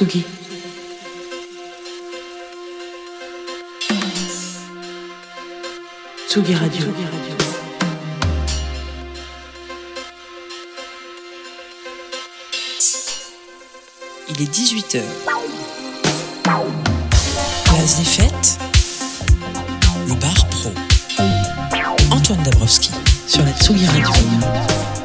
Tsugi. Tsugi Radio. Il est 18h. Place des fêtes. Le bar pro. Antoine Dabrowski sur la Tsugi Radio.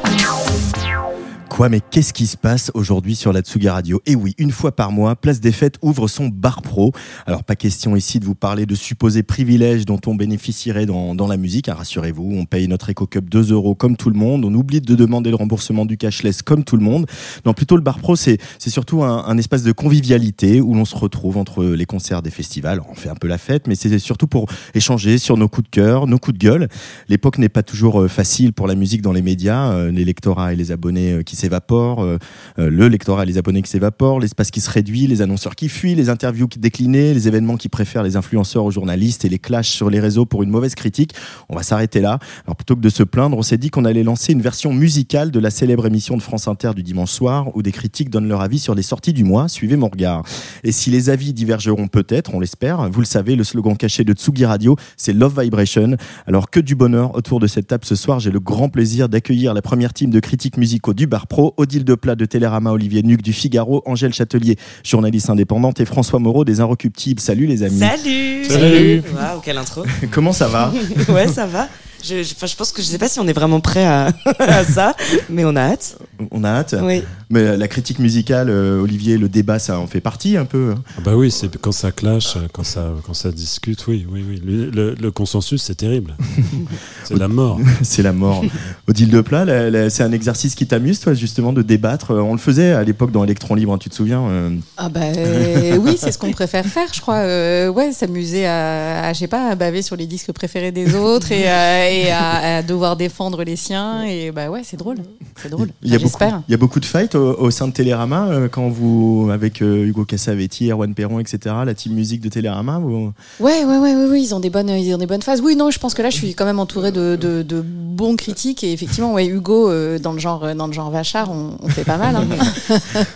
Quoi, mais qu'est-ce qui se passe aujourd'hui sur la Tsuga Radio Et oui, une fois par mois, Place des Fêtes ouvre son bar pro. Alors, pas question ici de vous parler de supposés privilèges dont on bénéficierait dans, dans la musique. Hein, Rassurez-vous, on paye notre Eco-Cup 2 euros comme tout le monde. On oublie de demander le remboursement du cashless comme tout le monde. Non, plutôt le bar pro, c'est surtout un, un espace de convivialité où l'on se retrouve entre les concerts des festivals. On fait un peu la fête, mais c'est surtout pour échanger sur nos coups de cœur, nos coups de gueule. L'époque n'est pas toujours euh, facile pour la musique dans les médias. Euh, les lectorats et les abonnés euh, qui s'évaporent, euh, euh, le lectorat et les abonnés qui s'évaporent, l'espace qui se réduit, les annonceurs qui fuient, les interviews qui déclinent, les événements qui préfèrent les influenceurs aux journalistes et les clashs sur les réseaux pour une mauvaise critique. On va s'arrêter là. Alors plutôt que de se plaindre, on s'est dit qu'on allait lancer une version musicale de la célèbre émission de France Inter du dimanche soir où des critiques donnent leur avis sur les sorties du mois. Suivez mon regard. Et si les avis divergeront peut-être, on l'espère, vous le savez, le slogan caché de Tsugi Radio, c'est Love Vibration. Alors que du bonheur autour de cette table ce soir, j'ai le grand plaisir d'accueillir la première team de critiques musicaux du Bar Pro, Odile Deplat de Télérama, Olivier Nuc du Figaro, Angèle Châtelier, journaliste indépendante, et François Moreau des Inrecuptibles. Salut les amis. Salut Salut. Waouh, quelle intro Comment ça va? Ouais, ça va. Je, je, enfin, je pense que je sais pas si on est vraiment prêt à, à ça, mais on a hâte. On a hâte. Oui. Mais la critique musicale, euh, Olivier, le débat, ça en fait partie un peu. hein. Ah Bah oui, c'est quand ça clash, quand ça, quand ça discute, oui, oui, oui. Le, le- le consensus, c'est terrible. c'est la mort. C'est la mort. Odile Deplat, la- la- c'est un exercice qui t'amuse, toi, justement, de débattre. Euh, On le faisait à l'époque dans Electron Libre, hein, tu te souviens euh, Ah bah euh, oui, c'est ce qu'on préfère faire, je crois. Euh, ouais, s'amuser à, à, je sais pas, à baver sur les disques préférés des autres et, à, et à, à devoir défendre les siens. Et bah ouais, c'est drôle. C'est drôle. Il y, a beaucoup, J'espère. il y a beaucoup de fights au, au sein de Télérama euh, quand vous, avec euh, Hugo Cassavetti, Erwan Perron, etc., la team musique de Télérama. vous- Ouais, ouais, ouais, ouais, ouais, ils ont des bonnes, ils ont des bonnes phases. Oui, non, je pense que là, je suis quand même entouré de, de, de bons critiques et effectivement, ouais, Hugo, euh, dans le genre, dans le genre Vachard, on, on fait pas mal. Hein.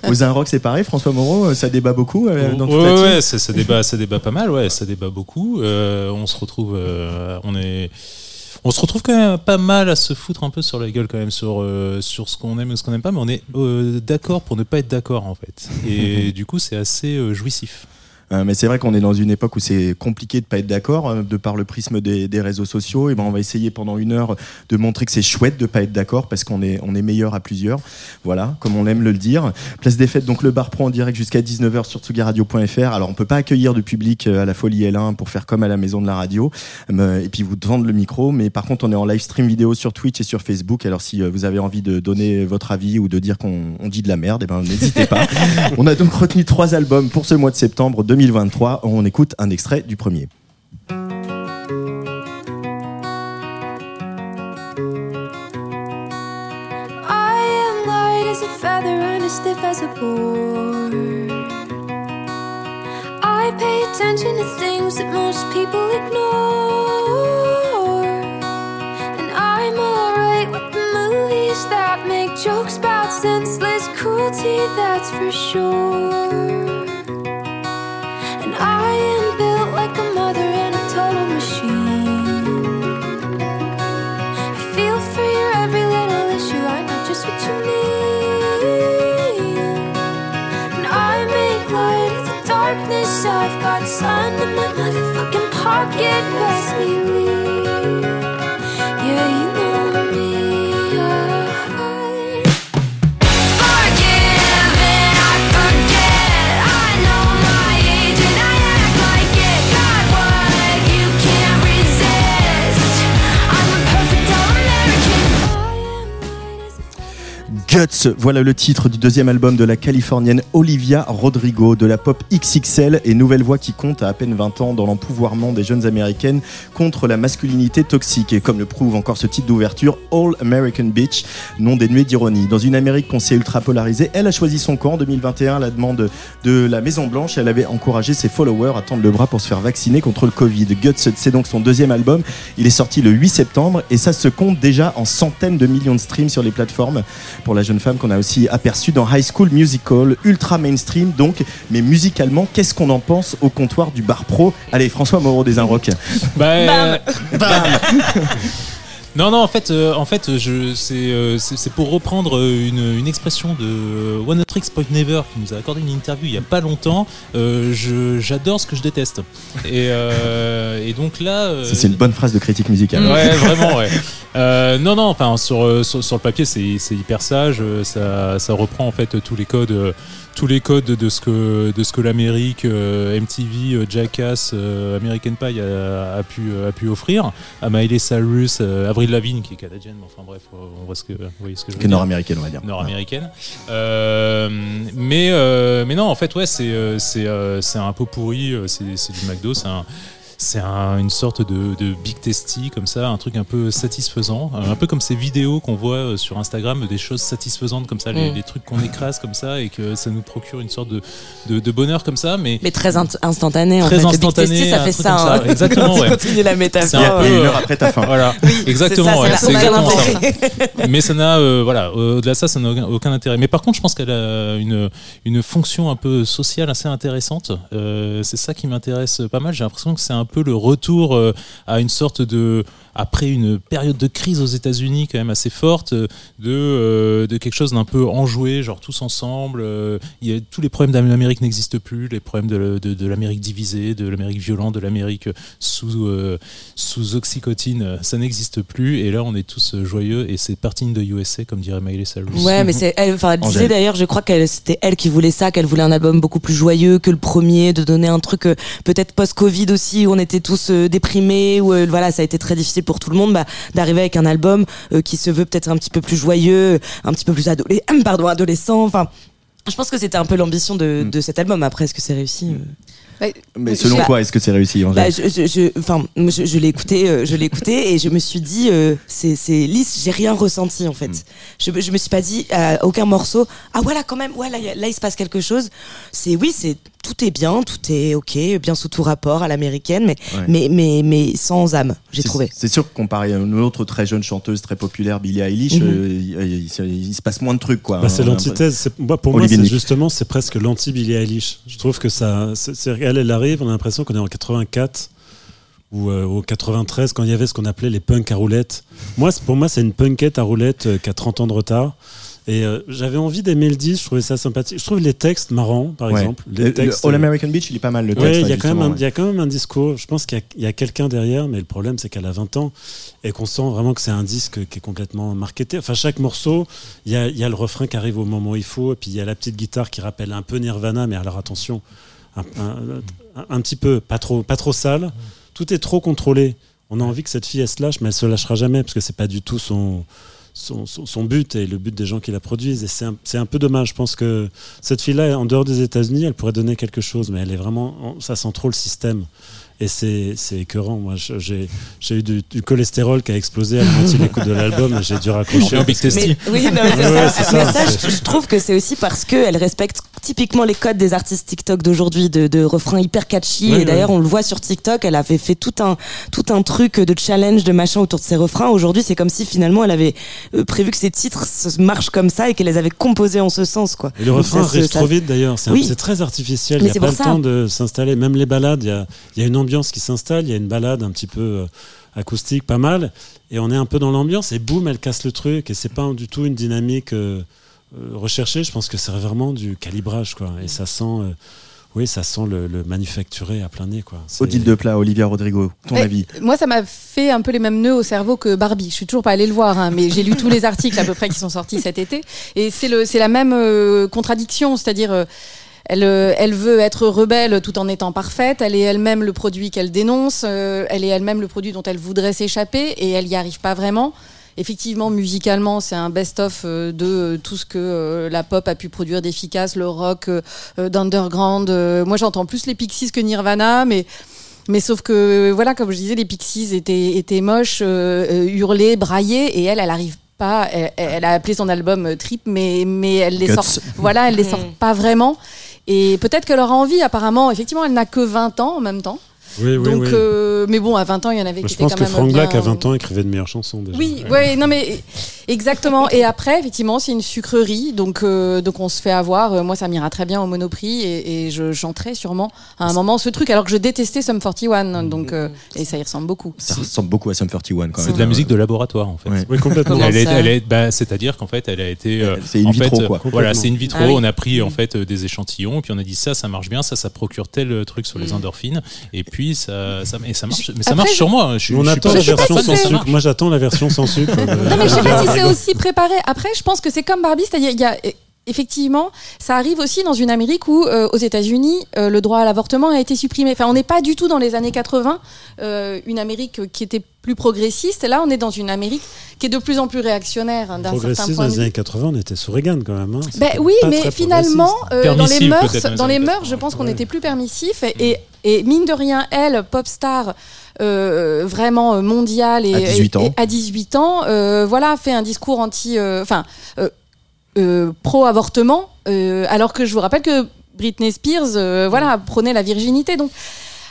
Aux Un Rock, c'est pareil. François Moreau, ça débat beaucoup euh, dans toute ouais, la team. ouais, ça, ça débat, ça débat pas mal, ouais, ça débat beaucoup. Euh, on se retrouve, euh, on est, on se retrouve quand même pas mal à se foutre un peu sur la gueule quand même sur euh, sur ce qu'on aime et ce qu'on n'aime pas, mais on est euh, d'accord pour ne pas être d'accord en fait. Et du coup, c'est assez euh, jouissif. Euh, mais c'est vrai qu'on est dans une époque où c'est compliqué de pas être d'accord euh, de par le prisme des, des réseaux sociaux. Et ben on va essayer pendant une heure de montrer que c'est chouette de pas être d'accord parce qu'on est on est meilleur à plusieurs. Voilà, comme on aime le dire. Place des fêtes, donc le bar pro en direct jusqu'à 19h sur tsugaradio.fr. Alors on peut pas accueillir du public euh, à la Folie L1 pour faire comme à la maison de la radio et puis vous tendre le micro. Mais par contre on est en live stream vidéo sur Twitch et sur Facebook. Alors si vous avez envie de donner votre avis ou de dire qu'on on dit de la merde, et ben n'hésitez pas. On a donc retenu trois albums pour ce mois de septembre 2023. On écoute un extrait du premier. Feather and stiff as a board. I pay attention to things that most people ignore. And I'm alright with the movies that make jokes about senseless cruelty, that's for sure. Sun in my motherfucking pocket. Best believe. Guts, voilà le titre du deuxième album de la californienne Olivia Rodrigo, de la pop XXL et nouvelle voix qui compte à à peine 20 ans dans l'empouvoirment des jeunes américaines contre la masculinité toxique. Et comme le prouve encore ce titre d'ouverture, All American Beach, non dénué d'ironie. Dans une Amérique qu'on sait ultra polarisée, elle a choisi son camp en 2021 à la demande de la Maison Blanche. Elle avait encouragé ses followers à tendre le bras pour se faire vacciner contre le Covid. Guts, c'est donc son deuxième album. Il est sorti le 8 septembre et ça se compte déjà en centaines de millions de streams sur les plateformes. La jeune femme qu'on a aussi aperçue dans High School Musical, ultra mainstream. Donc, mais musicalement, qu'est-ce qu'on en pense au comptoir du bar pro? Allez, François Moreau des Inrocks. Bah, euh, Non, non, en fait, euh, en fait je, c'est, euh, c'est, c'est pour reprendre euh, une, une expression de One Tricks Point Never qui nous a accordé une interview il y a pas longtemps. Euh, je, j'adore ce que je déteste. Et, et donc là. Ça, C'est une bonne phrase de critique musicale. Ouais, vraiment, ouais. Non, non, enfin, sur, sur, sur le papier, c'est c'est hyper sage. Ça, ça reprend en fait tous les codes. Tous les codes de ce que de ce que l'Amérique, euh, MTV, euh, Jackass, euh, American Pie a, a pu a pu offrir à Miley Cyrus, Avril Lavigne qui est canadienne, mais enfin bref, on voit ce que vous voyez ce que je veux Qui est dire nord-américaine, on va dire. nord-américaine. Euh, mais, mais non, en fait, ouais, c'est c'est c'est un pot pourri, c'est c'est du McDo, c'est un. C'est un- une sorte de, de big testy comme ça, un truc un peu satisfaisant, euh, un peu comme ces vidéos qu'on voit euh, sur Instagram, des choses satisfaisantes comme ça, les, Mm. les trucs qu'on écrase comme ça et que ça nous procure une sorte de, de, de bonheur comme ça, mais Mais très instantané en Très fait. Le Big instantané, ça fait ça. comme ça. hein. Exactement, ouais. Continue la métaphore. C'est un peu, Et une euh, heure après ta fin. voilà, exactement, c'est ouais, ça. mais ça n'a euh, voilà au-delà de ça ça n'a aucun, aucun intérêt mais par contre je pense qu'elle a une une fonction un peu sociale assez intéressante Euh, c'est ça qui m'intéresse pas mal j'ai l'impression que c'est un peu le retour euh, à une sorte de après une période de crise aux États-Unis quand même assez forte euh, de euh, de quelque chose d'un peu enjoué genre tous ensemble euh, il y a tous les problèmes d'Amérique n'existent plus les problèmes de, de, de l'Amérique divisée de l'Amérique violente de l'Amérique sous euh, sous oxycotine ça n'existe plus et là on est tous joyeux et c'est parti de USA comme dirait Miley Cyrus Ouais, mais c'est elle. Enfin, elle disait d'ailleurs, je crois qu'elle c'était elle qui voulait ça, qu'elle voulait un album beaucoup plus joyeux que le premier, de donner un truc euh, peut-être post-Covid aussi où on était tous euh, déprimés, où euh, voilà, ça a été très difficile pour tout le monde, bah, d'arriver avec un album euh, qui se veut peut-être un petit peu plus joyeux, un petit peu plus adolé, pardon, adolescent. Enfin, je pense que c'était un peu l'ambition de, Mm. de cet album. Après, est-ce que c'est réussi euh? Mais selon Bah- toi, est-ce que c'est réussi, Angèle? Bah, je, je, je- enfin, je, je l'ai écouté, euh, je l'ai écouté et je me suis dit, euh, c'est, lisse, j'ai rien ressenti en fait. Mm. Je, je me suis pas dit à aucun morceau, ah voilà quand même, ouais là, là il se passe quelque chose. C'est oui, c'est tout est bien, tout est ok, bien sous tout rapport à l'américaine, mais Ouais. mais mais mais sans âme, j'ai trouvé. C'est sûr que comparé à une autre très jeune chanteuse très populaire, Billie Eilish, Mhm. euh, il, il- il se passe moins de trucs, quoi. Bah, c'est l'antithèse. Pour Olivier moi, justement, c'est presque l'anti-Billie Eilish. Je trouve que ça, elle, elle arrive, on a l'impression qu'on est en 84 ou euh, au 93 quand il y avait ce qu'on appelait les punks à roulettes. Moi, c'est- pour moi, c'est une punkette à roulettes euh, qui a 30 ans de retard. Et euh, j'avais envie d'aimer le disque, je trouvais ça sympathique. Je trouve les textes marrants, par Ouais. exemple. Les Le- le textes, All euh, American Beach, il est pas mal le texte. il y, là, a quand même justement, un- ouais. il y a quand même un discours. Je pense qu'il y a, quelqu'un derrière, mais le problème, c'est qu'elle a 20 ans et qu'on sent vraiment que c'est un disque qui est complètement marketé. Enfin, chaque morceau, il y a, il y a le refrain qui arrive au moment où il faut, et puis il y a la petite guitare qui rappelle un peu Nirvana, mais alors attention, un, un- un- un petit peu, pas trop, pas trop sale. Tout est trop contrôlé. On a envie que cette fille, elle se lâche, mais elle se lâchera jamais, parce que c'est pas du tout son. Son, but et le but des gens qui la produisent. Et c'est un, un peu dommage. Je pense que cette fille-là, en dehors des États-Unis, elle pourrait donner quelque chose, mais elle est vraiment. Ça sent trop le système. Et c'est c'est écœurant. Moi, j'ai j'ai eu du, du cholestérol qui a explosé à la moitié de l'écoute de l'album et j'ai dû raccrocher. un Big Tasty Mais, oui, non, mais c'est Ouais, ça. Mais je, je trouve que c'est aussi parce qu'elle respecte typiquement les codes des artistes TikTok d'aujourd'hui, de, de refrains hyper catchy. Ouais, et d'ailleurs, ouais. on le voit sur TikTok, elle avait fait tout un, tout un truc de challenge, de machin autour de ses refrains. Aujourd'hui, c'est comme si finalement elle avait euh, prévu que ses titres marchent comme ça et qu'elle les avait composés en ce sens, quoi. Et le Donc refrain arrive ça- trop vite d'ailleurs. C'est Oui. c'est très artificiel. Mais Il n'y a pas le temps de s'installer. Même les balades, il y a, il y a une ambiance qui s'installe. Il y a une balade un petit peu euh, acoustique, pas mal. Et on est un peu dans l'ambiance. Et boum, elle casse le truc. Et c'est pas du tout une dynamique euh, euh, recherchée. Je pense que c'est vraiment du calibrage. Quoi. Et ça sent. euh, oui, ça sent le, le manufacturé à plein nez. Quoi. Odile de Plat, Olivia Rodrigo, ton avis Moi, ça m'a fait un peu les mêmes nœuds au cerveau que Barbie. Je suis toujours pas allée le voir, hein, mais j'ai lu tous les articles à peu près qui sont sortis cet été. Et c'est le, c'est la même euh, contradiction, c'est-à-dire. euh, elle, euh, elle veut être rebelle tout en étant parfaite. Elle est elle-même le produit qu'elle dénonce. euh, elle est elle-même le produit dont elle voudrait s'échapper et elle n'y arrive pas vraiment. Effectivement, musicalement, c'est un best-of euh, de tout ce que la pop a pu produire d'efficace, le rock d'underground. moi, j'entends plus les Pixies que Nirvana, mais mais sauf que, voilà, comme je disais, les Pixies étaient, étaient moches, euh, hurlés, braillés, et elle, elle arrive pas. Elle, elle a appelé son album Trip, mais, mais elle les Guts. sort. Voilà, elle les sort pas vraiment. Et peut-être qu'elle aura envie, apparemment. Effectivement, elle n'a que 20 ans en même temps. Oui, oui, Donc, oui. euh, mais bon, à 20 ans, il y en avait Moi, qui je étaient pense quand que même Frank bien- Black, à 20 ans, écrivait de meilleures chansons déjà. oui, ouais, non mais Exactement. Et après, effectivement, c'est une sucrerie, donc euh, donc on se fait avoir. Euh, moi, ça m'ira très bien au Monoprix et, et je chanterai sûrement à un moment ce truc, alors que je détestais Sum 41, donc euh, et ça y ressemble beaucoup. Ça ressemble beaucoup à Sum 41 quand C'est de la musique de laboratoire en fait. Ouais. Oui, complètement. Comment Elle est, ça elle est- bah, c'est-à-dire qu'en fait, elle a été. euh, C'est in en vitro, fait, quoi. Voilà, c'est vitro. Ah oui. On a pris en fait euh, des échantillons, puis on a dit ça, ça marche bien, ça, ça procure tel truc sur les endorphines, et puis ça, ça, et ça marche. Mais ça Après, marche sur moi. Je, suis- On je suis attend la version sans sucre. Moi, j'attends la version sans sucre. euh, Non, mais je sais pas si c'est aussi préparé. Après, je pense que c'est comme Barbie, c'est-à-dire il y a effectivement, ça arrive aussi dans une Amérique où, euh, aux États-Unis, euh, le droit à l'avortement a été supprimé. Enfin, on n'est pas du tout dans les années 80, euh, une Amérique qui était plus progressiste. Là, on est dans une Amérique qui est de plus en plus réactionnaire hein, d'un certain Progressiste point dans les années 80, on était sous Reagan quand même. hein. Ben oui, mais finalement, euh, dans les mœurs, peut-être, dans les dans les années mœurs, 80, je pense qu'on ouais. était plus permissif et, et mine de rien, elle, pop star, euh, vraiment mondiale et À 18 ans. et- et à 18 ans, euh, voilà, fait un discours anti, enfin, euh, euh, pro-avortement, euh, alors que je vous rappelle que Britney Spears, euh, voilà, la virginité, donc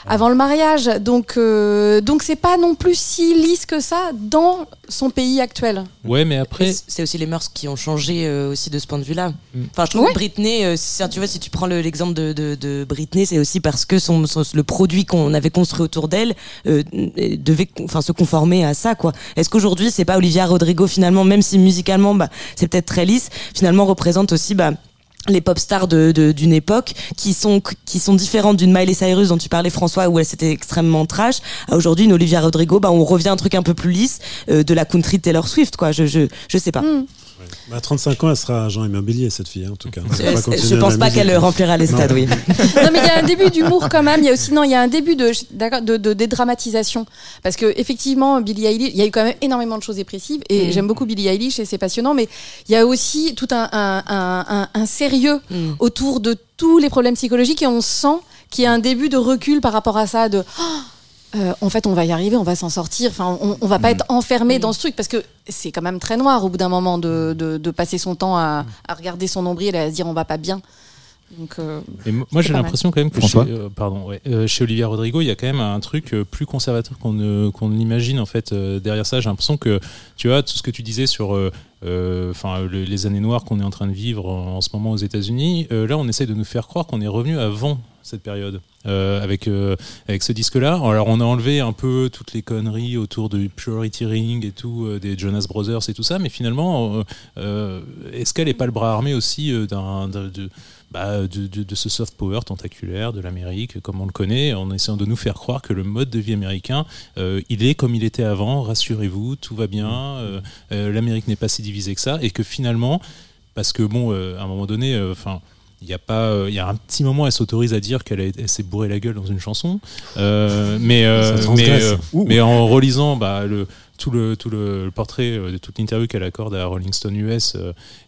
avant le mariage, donc euh, donc c'est pas non plus si lisse que ça dans son pays actuel. Ouais, mais après. C'est aussi les mœurs qui ont changé euh, aussi de ce point de vue-là. Mm. Enfin, je trouve Ouais. que Britney, euh, si, tu vois, si tu prends le- l'exemple de, de, de Britney, c'est aussi parce que son, son- le produit qu'on avait construit autour d'elle euh, devait, enfin, se conformer à ça, quoi. Est-ce qu'aujourd'hui, c'est pas Olivia Rodrigo finalement, même si musicalement, bah, c'est peut-être très lisse, finalement représente aussi, bah, les pop stars de- de- d'une époque qui sont qui sont différentes d'une Miley Cyrus dont tu parlais François où elle c'était extrêmement trash. À aujourd'hui une Olivia Rodrigo bah on revient un truc un peu plus lisse euh, de la country Taylor Swift quoi. Je je je sais pas Hmm. Bah, à 35 ans, elle sera agent immobilier, cette fille, hein, en tout cas. Euh, je dans pense pas musique. qu'elle remplira les stades, Non. oui. non mais il y a un début d'humour quand même. Il y a aussi non, il y a un début de d'accord, de, de dédramatisation parce que effectivement Billie Eilish, il y a eu quand même énormément de choses dépressives et Mm. j'aime beaucoup Billie Eilish et c'est passionnant. Mais il y a aussi tout un, un, un, un- un sérieux Mm. autour de tous les problèmes psychologiques et on sent qu'il y a un début de recul par rapport à ça. De Oh, euh, en fait, on va y arriver, on va s'en sortir. Enfin, on, on va pas être enfermé dans ce truc parce que c'est quand même très noir au bout d'un moment de, de, de passer son temps à, à regarder son nombril et à se dire on va pas bien. Donc, euh, Et mo- moi, j'ai l'impression quand même que François chez, euh, pardon, ouais, euh, chez Olivia Rodrigo, il y a quand même un truc euh, plus conservateur qu'on ne- qu'on l'imagine en fait euh, derrière ça. J'ai l'impression que tu vois tout ce que tu disais sur euh, euh, enfin le- les années noires qu'on est en train de vivre en, en ce moment aux États-Unis. euh, là, on essaie de nous faire croire qu'on est revenu avant cette période euh, avec euh, avec ce disque-là. Alors, on a enlevé un peu toutes les conneries autour du Purity Ring et tout euh, des Jonas Brothers et tout ça, mais finalement, est-ce qu'elle n'est pas le bras armé aussi bah, de, ce soft power tentaculaire de l'Amérique, comme on le connaît, en essayant de nous faire croire que le mode de vie américain, il est comme il était avant, rassurez-vous, tout va bien, l'Amérique n'est pas si divisée que ça, et que finalement, parce que bon, à un moment donné, enfin. Il y a pas, euh, il y a un petit moment, elle s'autorise à dire qu'elle s'est bourré la gueule dans une chanson, Euh, mais, euh, mais, euh, en relisant bah, le, tout le tout le, le portrait de toute l'interview qu'elle accorde à Rolling Stone US,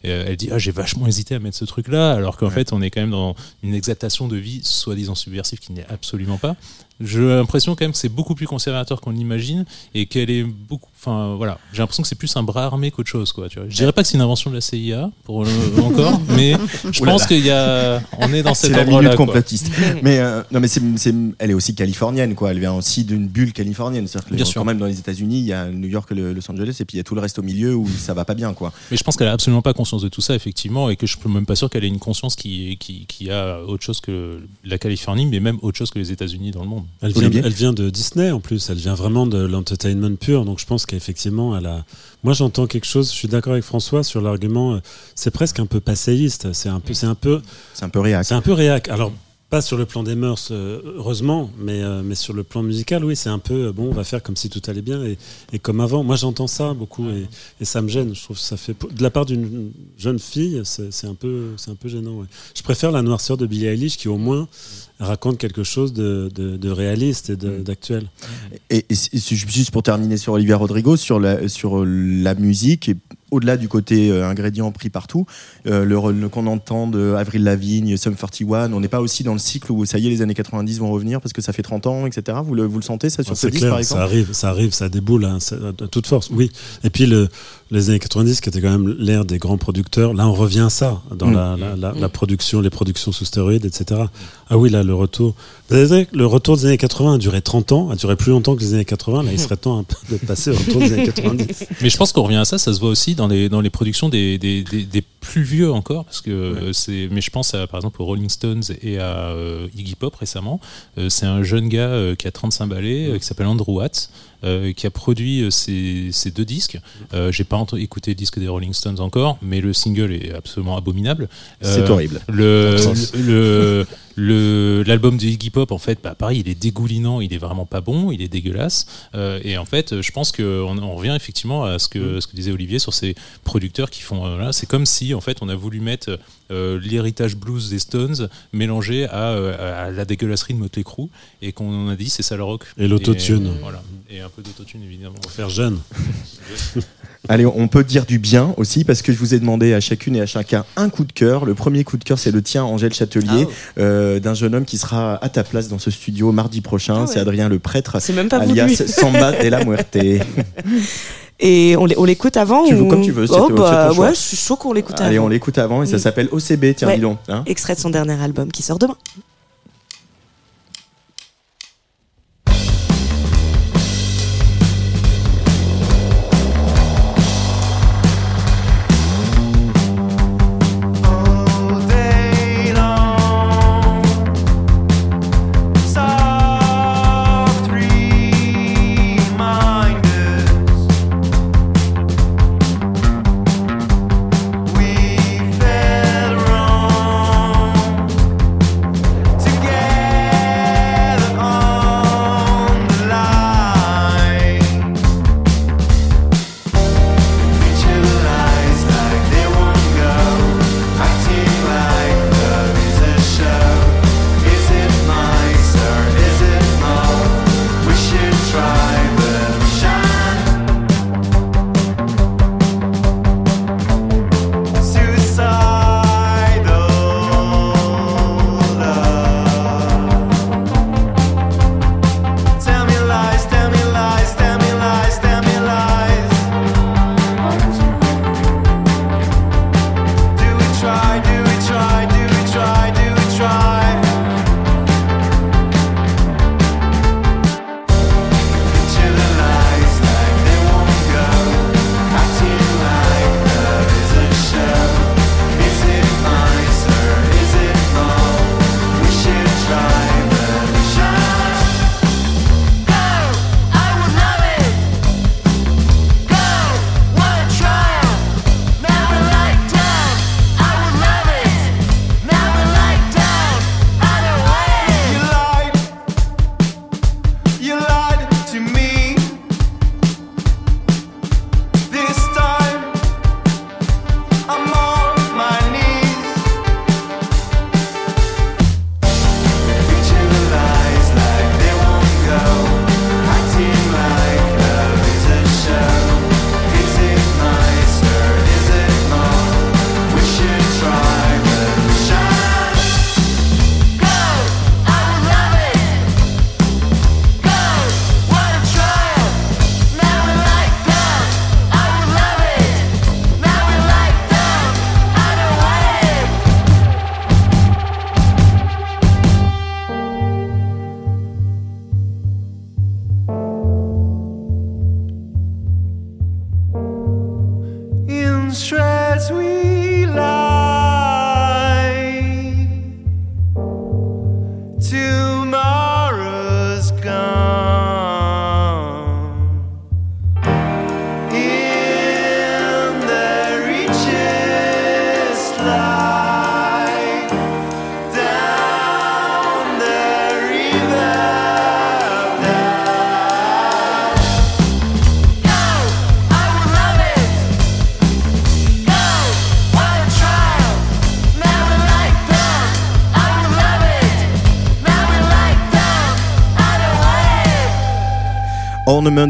elle dit ah j'ai vachement hésité à mettre ce truc là, alors qu'en Ouais. fait on est quand même dans une exaltation de vie soi-disant subversive qui n'est absolument pas. J'ai l'impression quand même que c'est beaucoup plus conservateur qu'on l'imagine et qu'elle est beaucoup. Enfin voilà, j'ai l'impression que c'est plus un bras armé qu'autre chose quoi. Tu vois. Je dirais pas que c'est une invention de la CIA pour le- encore, mais je pense qu'il y a, on est dans C'est cet la minute là. complotiste. mais euh, non, mais c'est, c'est- elle est aussi californienne, quoi. Elle vient aussi d'une bulle californienne. C'est-à-dire que Bien quand sûr. même dans les États-Unis, il y a New York, le- Los Angeles, et puis il y a tout le reste au milieu où ça va pas bien, quoi. Mais je pense qu'elle a absolument pas conscience de tout ça, effectivement, et que je suis même pas sûr qu'elle ait une conscience qui, qui, qui a autre chose que la Californie, mais même autre chose que les États-Unis dans le monde. Elle vient, elle vient de Disney en plus, elle vient vraiment de l'entertainment pur, donc je pense qu'effectivement elle a. Moi j'entends quelque chose, je suis d'accord avec François sur l'argument, euh, c'est presque un peu passéiste, c'est un peu, c'est un peu, C'est un peu réac. c'est un peu réac. Alors pas sur le plan des mœurs, euh, heureusement, mais, euh, mais sur le plan musical, oui, c'est un peu euh, bon, on va faire comme si tout allait bien et, et comme avant. Moi j'entends ça beaucoup et, et ça me gêne. Je trouve que ça fait de la part d'une jeune fille, c'est un peu, un peu gênant. ouais. Je préfère la noirceur de Billie Eilish qui au moins raconte quelque chose de, de- de réaliste et de- d'actuel. Et, et juste pour terminer sur Olivia Rodrigo, sur la, sur la musique, et au-delà du côté euh, ingrédient pris partout, euh, le, qu'on entend de Avril Lavigne, Sum 41, on n'est pas aussi dans le cycle où ça y est, les années 90 vont revenir parce que ça fait 30 ans, etc. Vous le, vous le sentez ça sur Ah, ce disque clair, ça arrive, ça arrive, ça déboule hein, ça- à toute force. Oui. Et puis le, les années 90 qui était quand même l'ère des grands producteurs. Là, on revient à ça dans Mm. la, la, la, la production, les productions sous stéroïdes, etc. Ah oui, là, le retour. Le retour des années 80 a duré 30 ans, a duré plus longtemps que les années 80. Là, il serait temps un peu de passer au retour des années 90. Mais je pense qu'on revient à ça, ça se voit aussi dans les, dans les productions des, des, des, des plus vieux encore, parce que euh, c'est. Mais je pense à, par exemple aux Rolling Stones et à euh, Iggy Pop récemment. Euh, c'est un jeune gars euh, qui a 35 ballets, euh, qui s'appelle Andrew Watts. Euh, qui a produit euh, ces, ces deux disques. Euh, J'ai pas écouté le disque des Rolling Stones encore, mais le single est absolument abominable. C'est Euh, horrible. Le- l'album de Iggy Pop, en fait, bah, pareil, il est dégoulinant, il est vraiment pas bon, il est dégueulasse. Euh, et en fait, je pense qu'on on revient effectivement à ce que, ce que disait Olivier sur ces producteurs qui font. euh, c'est comme si, en fait, on a voulu mettre euh, l'héritage blues des Stones mélangé à, à la dégueulasserie de Motley Crue et qu'on a dit c'est ça le rock. Et l'autotune. Voilà. Et un peu d'autotune, évidemment. Pour faire jeune. Allez, on peut dire du bien aussi parce que je vous ai demandé à chacune et à chacun un coup de cœur. Le premier coup de cœur, c'est le tien, Angèle Châtelier, euh, d'un jeune homme qui sera à ta place dans ce studio mardi prochain. Ah ouais. C'est Adrien le prêtre, même pas alias Samba de la Muerte. Et on l'é- on l'écoute avant Tu veux ou... comme tu veux, Oh, bah, c'est ton choix. ouais, je suis chaud qu'on l'écoute Allez, avant. on l'écoute avant et ça s'appelle OCB, tiens, Ouais. dis donc. hein. Extrait de son dernier album qui sort demain. Shreds we lie.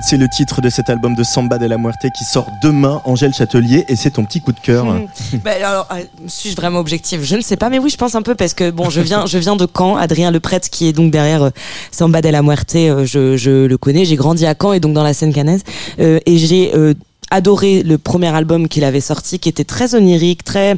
C'est le titre de cet album de Samba de la Muerte qui sort demain, Angèle Châtelier, et c'est ton petit coup de cœur. Hmm. Bah, alors, euh, suis-je vraiment objective? Je ne sais pas, mais oui, je pense un peu parce que bon, je viens, je viens de Caen. Adrien Le Prêtre, qui est donc derrière euh, Samba de la Muerte, euh, je, le connais. J'ai grandi à Caen et donc dans la Seine-Canaise, Euh, et j'ai adoré le premier album qu'il avait sorti, qui était très onirique, très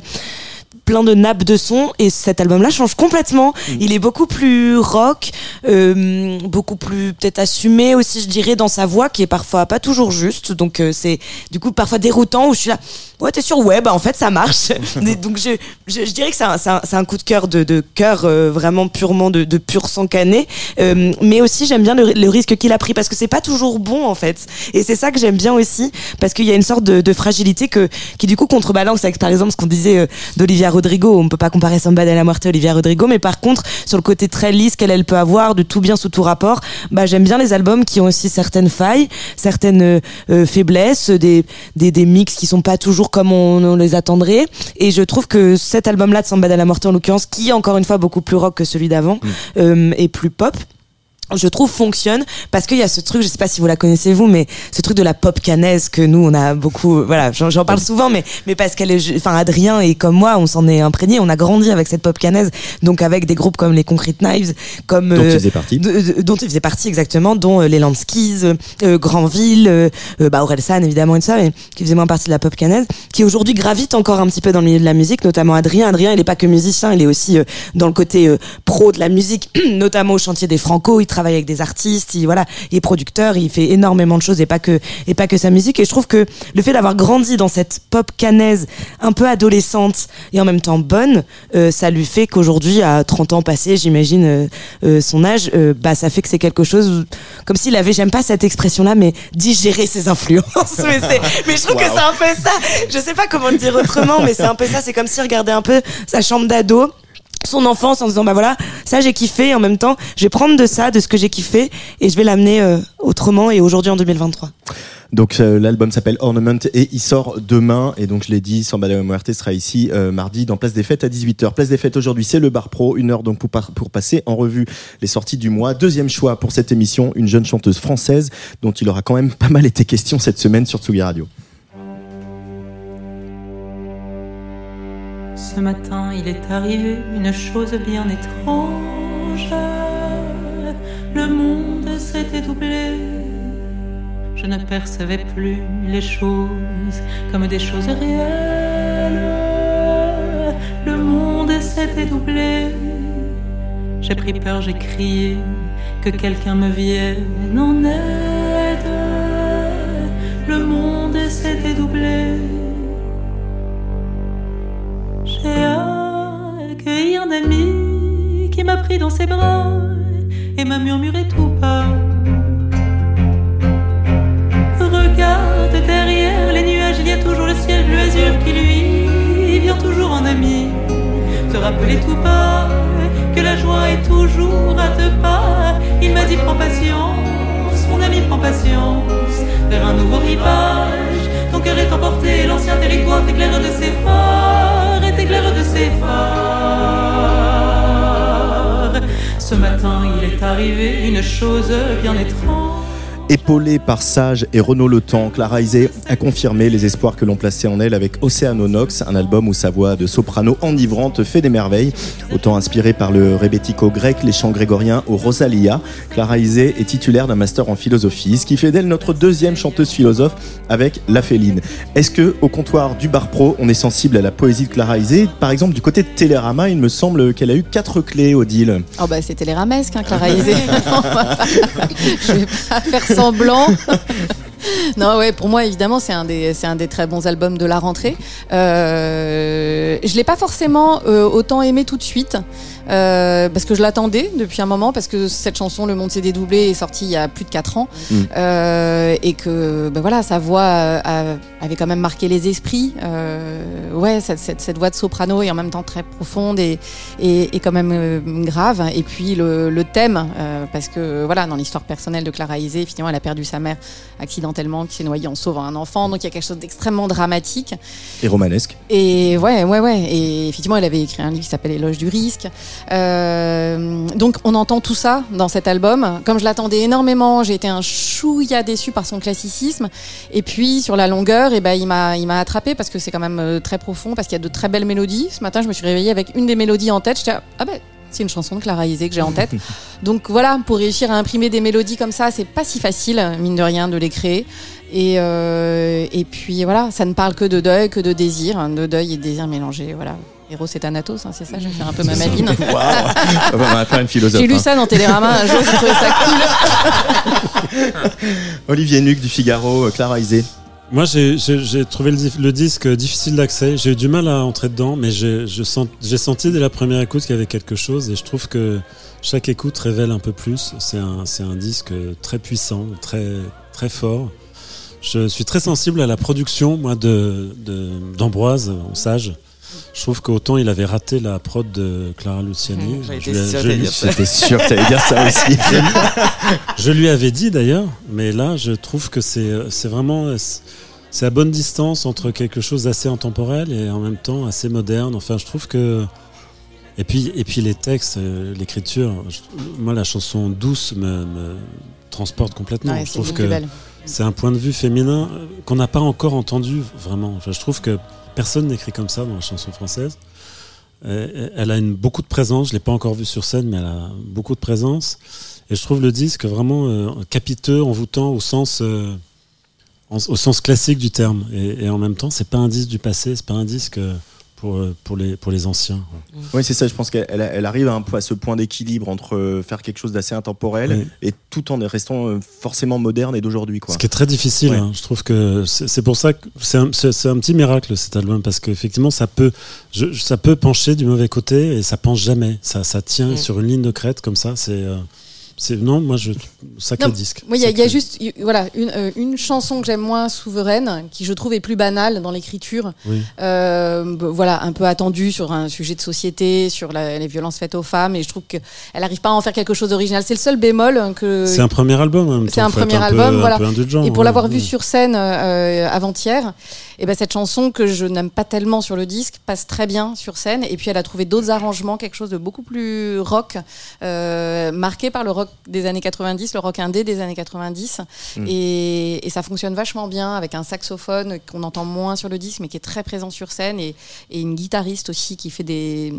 plein de nappes de son et cet album là change complètement. Il est beaucoup plus rock euh, beaucoup plus peut-être assumé aussi je dirais dans sa voix qui est parfois pas toujours juste. Donc euh, c'est du coup parfois déroutant où je suis là ouais t'es sûr ouais bah en fait ça marche. Donc je, je, je dirais que c'est un, c'est un, c'est un coup de cœur de, de cœur euh, vraiment purement de, de pur sang cané. Euh, mais aussi j'aime bien le, le risque qu'il a pris parce que c'est pas toujours bon en fait. Et c'est ça que j'aime bien aussi parce qu'il y a une sorte de, de fragilité que qui du coup contrebalance avec par exemple ce qu'on disait euh, d'Olivia Rodrigo on peut pas comparer Samba de la Muerte à Olivia Rodrigo mais par contre sur le côté très lisse qu'elle elle peut avoir de tout bien sous tout rapport bah j'aime bien les albums qui ont aussi certaines failles certaines euh, euh, faiblesses des, des des mix qui sont pas toujours comme on, on les attendrait. Et je trouve que cet album là de Samba de la Muerte en l'occurrence qui est encore une fois beaucoup plus rock que celui d'avant euh, et plus pop je trouve fonctionne. Parce qu'il y a ce truc je sais pas si vous la connaissez vous mais ce truc de la pop canaise que nous on a beaucoup voilà j'en parle souvent mais mais parce qu'elle est enfin Adrien et comme moi on s'en est imprégné on a grandi avec cette pop canaise. Donc avec des groupes comme les Concrete Knives comme Dont euh, faisais partie. de- de- dont il faisait partie exactement dont euh, les Landskis euh, euh, Grandville bah Orelsan évidemment et tout ça mais qui faisait moins partie de la pop canaise qui aujourd'hui gravite encore un petit peu dans le milieu de la musique notamment Adrien. Adrien il est pas que musicien il est aussi euh, dans le côté euh, pro de la musique notamment au chantier des Franco il travaille avec des artistes il voilà il est producteur il fait énormément de choses et pas que et pas que sa musique. Et je trouve que le fait d'avoir grandi dans cette pop canaise un peu adolescente et en même temps bonne euh, ça lui fait qu'aujourd'hui à 30 ans passés j'imagine euh, euh, son âge euh, bah ça fait que c'est quelque chose comme s'il avait j'aime pas cette expression là mais digérer ses influences. Mais, c'est- mais je trouve que c'est un peu ça. Je sais pas comment le dire autrement mais c'est un peu ça. C'est comme s'il regardait un peu sa chambre d'ado son enfance en disant bah voilà ça j'ai kiffé en même temps je vais prendre de ça de ce que j'ai kiffé et je vais l'amener euh, autrement et aujourd'hui en 2023 Donc euh, l'album s'appelle Ornament et il sort demain. Et donc je l'ai dit, Samba de Muerte sera ici euh, mardi dans Place des Fêtes à 18h. Place des Fêtes aujourd'hui, c'est le Bar Pro. Une heure donc pour, pour passer en revue les sorties du mois. Deuxième choix pour cette émission, une jeune chanteuse française dont il aura quand même pas mal été question cette semaine sur Tsugi Radio. Ce matin, il est arrivé une chose bien étrange. Le monde s'était doublé. Je ne percevais plus les choses comme des choses réelles. Le monde s'était doublé. J'ai pris peur, j'ai crié que quelqu'un me vienne en aide. Le monde s'était doublé. Dans ses bras et m'a murmuré tout bas. Regarde derrière les nuages, il y a toujours le ciel bleu azur qui lui vient toujours en ami. Te rappeler tout bas que la joie est toujours à deux pas. Il m'a dit prends patience, mon ami prends patience, vers un nouveau rivage. Ton cœur est emporté, l'ancien territoire t'éclaire de ses phares et t'éclaire de ses phares. Ce matin, il est arrivé une chose bien étrange. Épaulée par Sage et Renaud Le Temps, Clara Isé a confirmé les espoirs que l'on plaçait en elle avec Oceanonox, un album où sa voix de soprano enivrante fait des merveilles. Autant inspiré par le rebético grec, les chants grégoriens au Rosalia, Clara Isé est titulaire d'un master en philosophie, ce qui fait d'elle notre deuxième chanteuse philosophe avec La Féline. Est-ce que au comptoir du bar pro, on est sensible à la poésie de Clara Isé? Par exemple, du côté de Télérama, il me semble qu'elle a eu quatre clés, Odile. Oh bah c'était les ramesques, hein, Clara Isé. Je vais pas faire semblant blanc. Non, ouais, pour moi, évidemment, c'est un des, c'est un des très bons albums de la rentrée. Euh, je l'ai pas forcément euh, autant aimé tout de suite. euh, parce que je l'attendais depuis un moment, parce que cette chanson, Le Monde s'est dédoublé, est sortie il y a plus de 4 ans. Mm. Et que ben voilà, sa voix a- avait quand même marqué les esprits. Ouais, cette, cette, cette voix de soprano est en même temps très profonde et, et, et quand même grave. Et puis le, le thème, parce que voilà, dans l'histoire personnelle de Clara Isé, effectivement, elle a perdu sa mère accidentellement, qui s'est noyée en sauvant un enfant. Donc il y a quelque chose d'extrêmement dramatique. Et romanesque. Et ouais, ouais, ouais. Et effectivement, elle avait écrit un livre qui s'appelle Éloge du risque. Euh, donc, on entend tout ça dans cet album. Comme je l'attendais énormément, j'ai été un chouïa déçu par son classicisme. Et puis, sur la longueur, et ben, il m'a, il m'a attrapé parce que c'est quand même euh, très profond, parce qu'il y a de très belles mélodies. Ce matin, je me suis réveillée avec une des mélodies en tête. J'étais, ah ben, C'est une chanson de Clara Isé que j'ai en tête. Donc voilà, pour réussir à imprimer des mélodies comme ça, c'est pas si facile, mine de rien, de les créer. Et, euh, et puis voilà, ça ne parle que de deuil, que de désir, hein, de deuil et de désir mélangés. Voilà. Héros et Thanatos, hein, c'est ça, je vais faire un peu ma maline. Waouh Ah bah, On va faire une philosophe. J'ai lu hein. ça dans Télérama un jour, j'ai trouvé ça cool. Olivier Nuc du Figaro, euh, Clara Isé. Moi, j'ai- trouvé le, disque difficile d'accès. J'ai eu du mal à entrer dedans, mais j'ai senti dès la première écoute qu'il y avait quelque chose et je trouve que chaque écoute révèle un peu plus. C'est un, disque très puissant, très, fort. Je suis très sensible à la production, moi, de de- d'Ambroise en Sage. Je trouve qu'autant il avait raté la prod de Clara Luciani. Mmh, ça. J'étais sûr que t'allais dire ça aussi. Je lui avais dit d'ailleurs, mais là, je trouve que c'est c'est vraiment c'est à bonne distance entre quelque chose d'assez intemporel et en même temps assez moderne. Enfin, je trouve que et puis et puis les textes, euh, l'écriture. Moi, la chanson douce me, me transporte complètement. Ouais, je trouve que c'est un point de vue féminin qu'on n'a pas encore entendu vraiment. Enfin, je trouve que personne n'écrit comme ça dans la chanson française. Euh, Elle a beaucoup de présence, je l'ai pas encore vue sur scène, mais elle a beaucoup de présence. Et je trouve le disque vraiment euh, capiteux, envoûtant au sens, euh, au sens classique du terme. Et, en même temps, c'est pas un disque du passé, c'est pas un disque pour, euh, pour, les, pour les anciens. Oui, c'est ça. Je pense qu'elle elle- arrive à, un, point- à ce point d'équilibre entre euh, faire quelque chose d'assez intemporel Oui. et tout en restant euh, forcément moderne et d'aujourd'hui. Quoi. Ce qui est très difficile. Ouais. hein. Je trouve que c'est pour ça que c'est un, un petit miracle cet album parce qu'effectivement ça peut, je- ça peut pencher du mauvais côté et ça penche jamais. Ça, ça tient Mm. sur une ligne de crête comme ça. C'est, euh, c'est non, moi je sacré Non, disque. Moi, il y a, y juste y- voilà, une, euh, une chanson que j'aime moins, Souveraine, qui je trouve est plus banale dans l'écriture. Oui. Euh, voilà, un peu attendue sur un sujet de société, sur la- les violences faites aux femmes. Et je trouve qu'elle n'arrive pas à en faire quelque chose d'original. C'est le seul bémol hein, que. C'est un premier album. C'est un premier album, voilà. Et pour ouais. l'avoir vu Ouais. sur scène euh, avant-hier, et ben cette chanson que je n'aime pas tellement sur le disque passe très bien sur scène. Et puis elle a trouvé d'autres arrangements, quelque chose de beaucoup plus rock, marqué par le rock des années 90, le rock indé des années 90. Mm. Et, et ça fonctionne vachement bien avec un saxophone qu'on entend moins sur le disque, mais qui est très présent sur scène, et, et une guitariste aussi qui fait des,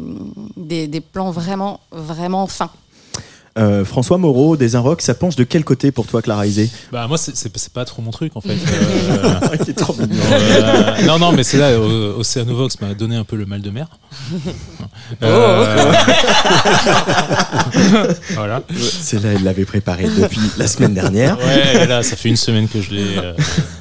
des, des plans vraiment, vraiment fins. Euh, François Moreau, des Inrocks, ça penche de quel côté pour toi, Clara Isé Bah moi c'est- pas trop mon truc en fait. Euh, trop mignon. non, euh, non non mais c'est là Oceanovox m'a donné un peu le mal de mer. Euh, voilà. C'est là, il l'avait préparé depuis la semaine dernière. Ouais, là, ça fait une semaine que je l'ai. euh,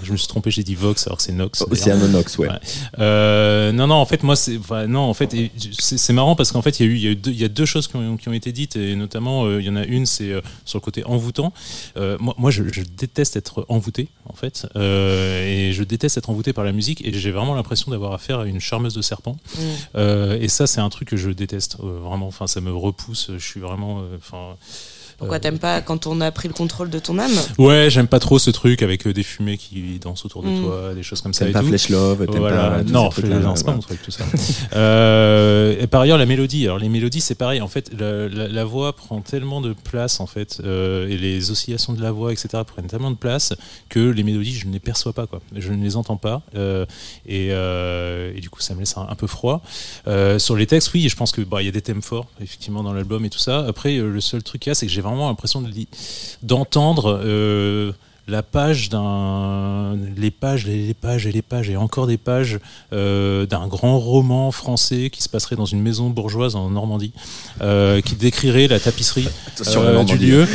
je me suis trompé, j'ai dit Vox alors que c'est Nox. Oceanonox, ouais. Ouais. Euh, non, non, en fait, moi, c'est, enfin, non, en fait, c'est marrant parce qu'en fait, il y a eu, il y a eu deux, il y a deux choses qui ont, qui ont été dites et notamment, euh, il y en a une, c'est euh, sur le côté envoûtant. Euh, moi, moi, je, je déteste être envoûté, en fait, euh, et je déteste être envoûté par la musique et j'ai vraiment l'impression d'avoir affaire à une charmeuse de serpent. Mm. Et ça, c'est un truc que je déteste vraiment. Enfin, ça me repousse. Je suis vraiment, enfin. Pourquoi euh, t'aimes pas quand on a pris le contrôle de ton âme Ouais, j'aime pas trop ce truc avec euh, des fumées qui dansent autour de Mm. toi, des choses comme ça. T'aimes pas tout. Flesh Love, t'aimes Voilà. pas non, non, c'est pas mon truc tout ça. Euh, et par ailleurs, la mélodie. Alors les mélodies, c'est pareil. En fait, la, la- la voix prend tellement de place en fait, euh, et les oscillations de la voix, etc., prennent tellement de place que les mélodies, je ne les perçois pas quoi. Je ne les entends pas, euh, et, euh, et du coup, ça me laisse un, un peu froid. Euh, sur les textes, oui, je pense que bah il y a des thèmes forts effectivement dans l'album et tout ça. Après, le seul truc qu'il y a, c'est que j'ai vraiment l'impression de li- d'entendre. euh, la page d'un les pages les, pages et les pages et encore des pages euh, d'un grand roman français qui se passerait dans une maison bourgeoise en Normandie euh, qui décrirait la tapisserie euh, du lieu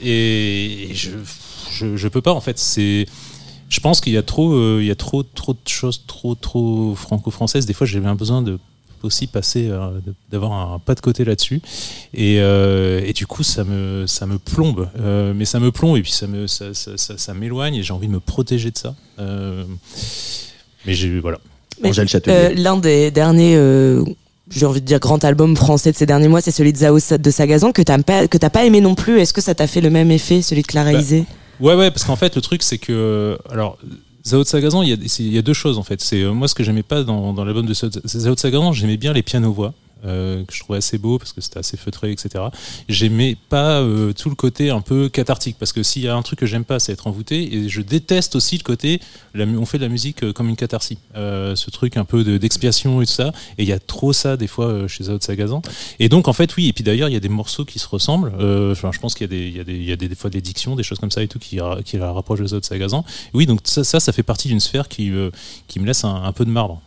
et, et je, je je peux pas en fait c'est je pense qu'il y a trop il y a trop trop de choses trop trop franco-françaises des fois j'ai bien besoin de aussi passer euh, d'avoir un pas de côté là-dessus et, euh, et du coup ça me ça me plombe Euh, mais ça me plombe et puis ça me ça, ça, ça- ça m'éloigne et j'ai envie de me protéger de ça Euh, mais j'ai voilà Mais, Angèle Châtelier. Euh, L'un des derniers, euh, j'ai envie de dire, grand album français de ces derniers mois, c'est celui de Zao de Sagazan que t'as pas, que t'as pas aimé non plus. Est-ce que ça t'a fait le même effet, celui de Clara Bah, Isé Ouais, ouais, parce qu'en fait, le truc, c'est que. Alors, Zao de Sagazan, il y, a, deux choses, en fait. C'est euh, Moi, ce que j'aimais pas dans, dans l'album de Zao de Sagazan, j'aimais bien les pianos-voix. Euh, que je trouvais assez beau parce que c'était assez feutré, etc. J'aimais pas euh, tout le côté un peu cathartique parce que s'il y a un truc que j'aime pas, c'est être envoûté et je déteste aussi le côté on fait de la musique euh, comme une catharsis, ce truc un peu de- d'expiation et tout ça. Et il y a trop ça des fois chez Zao Sagazan. Et donc en fait oui. Et puis d'ailleurs il y a des morceaux qui se ressemblent. Je pense qu'il y a des y a des y a des, fois des dictions, des choses comme ça et tout qui qui la rapprochent de Zao Sagazan. Oui donc ça ça ça fait partie d'une sphère qui qui me laisse un peu de marbre.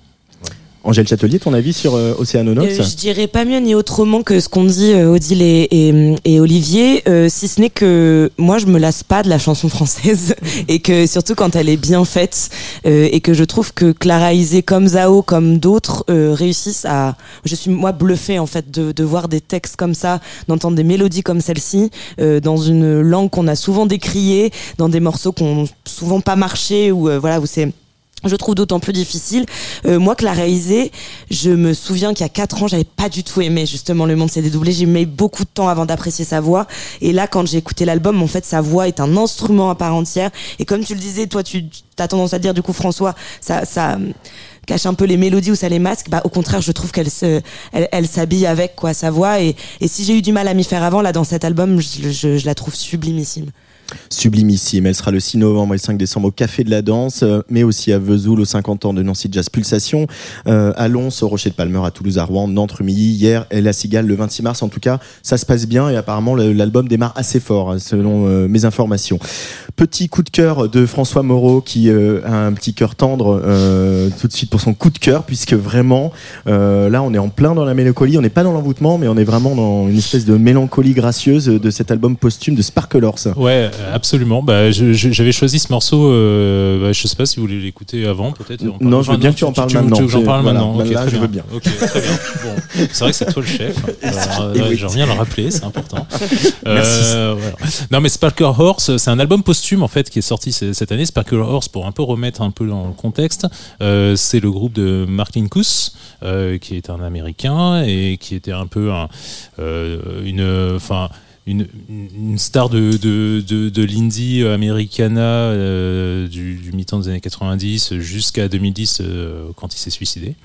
Angèle Châtelier, ton avis sur euh, Océanonauts Euh, je dirais pas mieux ni autrement que ce qu'ont dit euh, Odile et, et, et Olivier, euh, si ce n'est que moi je me lasse pas de la chanson française et que surtout quand elle est bien faite euh, et que je trouve que Clara Isé comme Zao comme d'autres euh, réussissent à je suis moi bluffée en fait de, de voir des textes comme ça d'entendre des mélodies comme celle-ci euh, dans une langue qu'on a souvent décriée dans des morceaux qui ont souvent pas marché ou euh, voilà où c'est je trouve d'autant plus difficile. Euh, moi, Clara Isé, je me souviens qu'il y a quatre ans, j'avais pas du tout aimé justement Le Monde s'est dédoublé. J'ai mis beaucoup de temps avant d'apprécier sa voix. Et là, quand j'ai écouté l'album, en fait, sa voix est un instrument à part entière. Et comme tu le disais, toi, tu as tendance à dire, du coup, François, ça, ça euh, cache un peu les mélodies ou ça les masque. Bah, au contraire, je trouve qu'elle se, elle, elle s'habille avec quoi sa voix. Et, et si j'ai eu du mal à m'y faire avant, là, dans cet album, je, je, je la trouve sublimissime. Sublimissime. Elle sera le 6 novembre et le 5 décembre au Café de la Danse, euh, mais aussi à Vesoul aux 50 ans de Nancy Jazz Pulsation, euh, à Lons, au Rocher de Palmer, à Toulouse, à Rouen, Nantes, Rumilly, hier, et la Cigale le 26 mars. En tout cas, ça se passe bien et apparemment l'album démarre assez fort, hein, selon euh, mes informations. Petit coup de cœur de François Moreau qui euh, a un petit cœur tendre euh, tout de suite pour son coup de cœur, puisque vraiment, euh, là, on est en plein dans la mélancolie. On n'est pas dans l'envoûtement, mais on est vraiment dans une espèce de mélancolie gracieuse de cet album posthume de Sparkle Horse. Ouais, absolument. Bah, j'avais choisi ce morceau. Euh, bah, je sais pas si vous voulez l'écouter avant, peut-être. On Non, je veux bien que tu en parles maintenant. Tu veux que j'en parle maintenant. Ok, là, je veux bien. Ok, très bien. Bon, c'est vrai que c'est toi le chef. Alors, ouais, oui. Je reviens le rappeler, c'est important. Merci. Euh, voilà. Non, mais Sparkle Horse, c'est un album posthume en fait qui est sorti cette année. Sparkle Horse, pour un peu remettre un peu dans le contexte, euh, c'est le groupe de Mark Linkous, euh, qui est un Américain et qui était un peu un, euh, une, enfin. Une, une star de, de, de, de l'indie americana euh, du, du mi-temps des années 90 jusqu'à 2010 euh, quand il s'est suicidé.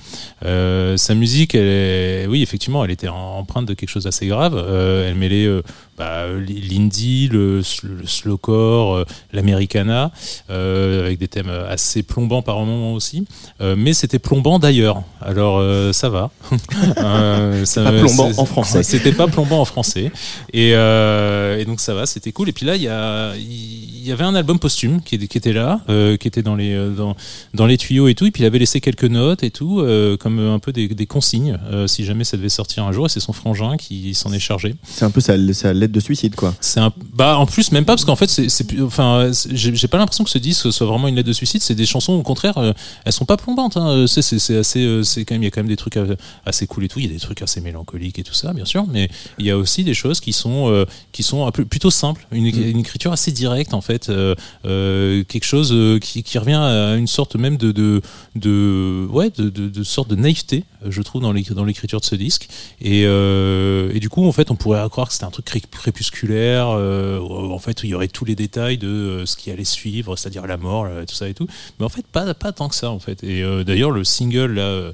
Euh, sa musique, elle est, oui, effectivement, elle était empreinte de quelque chose d'assez grave. Euh, elle mêlait euh, bah, l'indie, le, le slowcore, euh, l'americana, avec des thèmes assez plombants par moments aussi. Mais c'était plombant d'ailleurs. Alors ça va. Ça Pas plombant en français. C'était pas plombant en français. Et, euh, et donc ça va, c'était cool. Et puis là, il y, a, il y avait un album posthume qui, qui était là, euh, qui était dans les, euh, dans, dans les tuyaux et tout. Et puis il avait laissé quelques notes et tout, euh, comme un peu des, des consignes, si jamais ça devait sortir un jour. Et c'est son frangin qui s'en est chargé. C'est un peu sa, sa lettre de suicide, quoi. C'est un bah en plus même pas parce qu'en fait c'est enfin j'ai pas l'impression que ce disque soit vraiment une lettre de suicide c'est des chansons au contraire elles sont pas plombantes hein. C'est c'est assez c'est quand même il y a quand même des trucs assez cool et tout il y a des trucs assez mélancoliques et tout ça bien sûr mais il y a aussi des choses qui sont euh, qui sont un peu plutôt simples une, une écriture assez directe en fait euh, euh, quelque chose qui, qui revient à une sorte même de de, de ouais de, de, de sorte de naïveté je trouve dans l'éc- dans l'écriture de ce disque. Et, et du coup en fait on pourrait croire que c'était un truc cré- crépusculaire où, en fait il y aurait tous les détails de ce qui allait suivre c'est-à-dire la mort tout ça et tout. Mais en fait pas pas tant que ça en fait. Et d'ailleurs le single là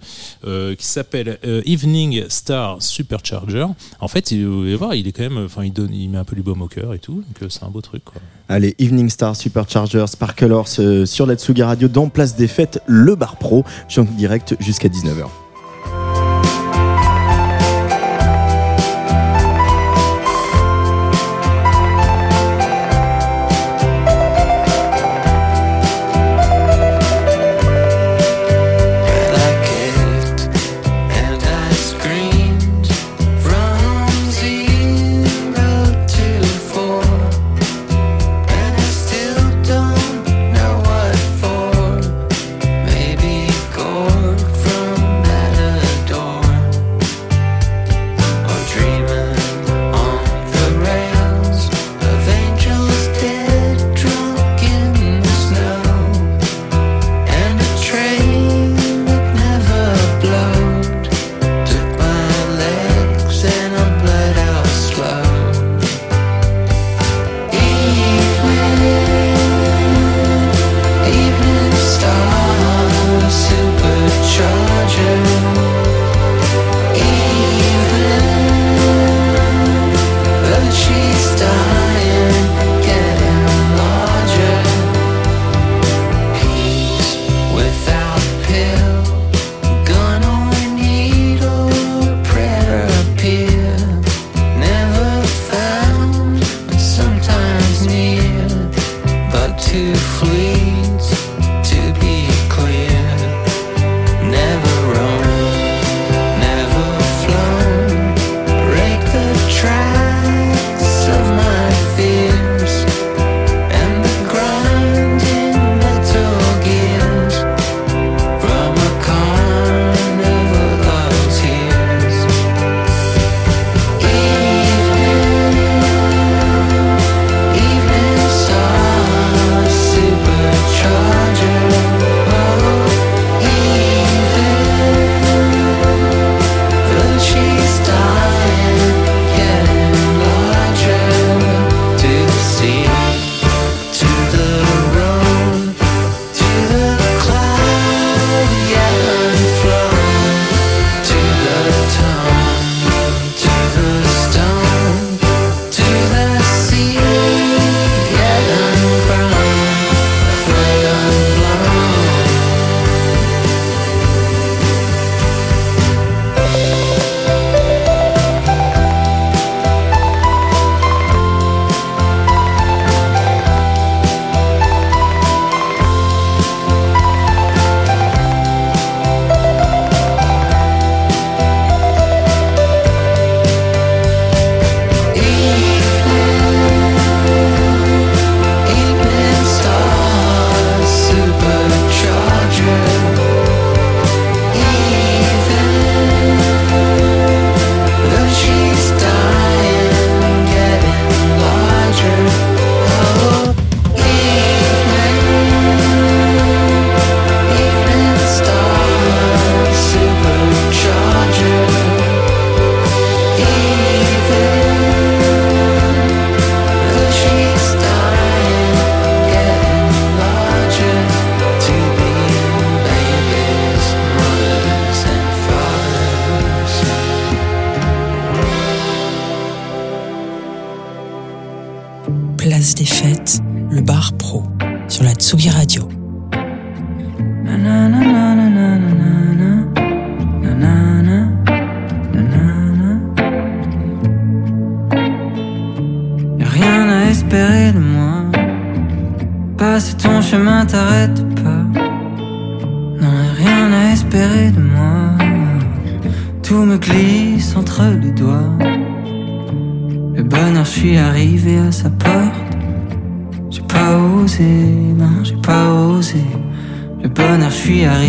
qui s'appelle Evening Star Supercharger en fait il, vous allez voir il est quand même enfin il donne il met un peu du baume au cœur et tout donc euh, c'est un beau truc quoi Allez, Evening Star, Supercharger, Sparkle Horse euh, sur la Tsugi Radio dans Place des Fêtes, le bar pro. Je suis en direct jusqu'à 19h.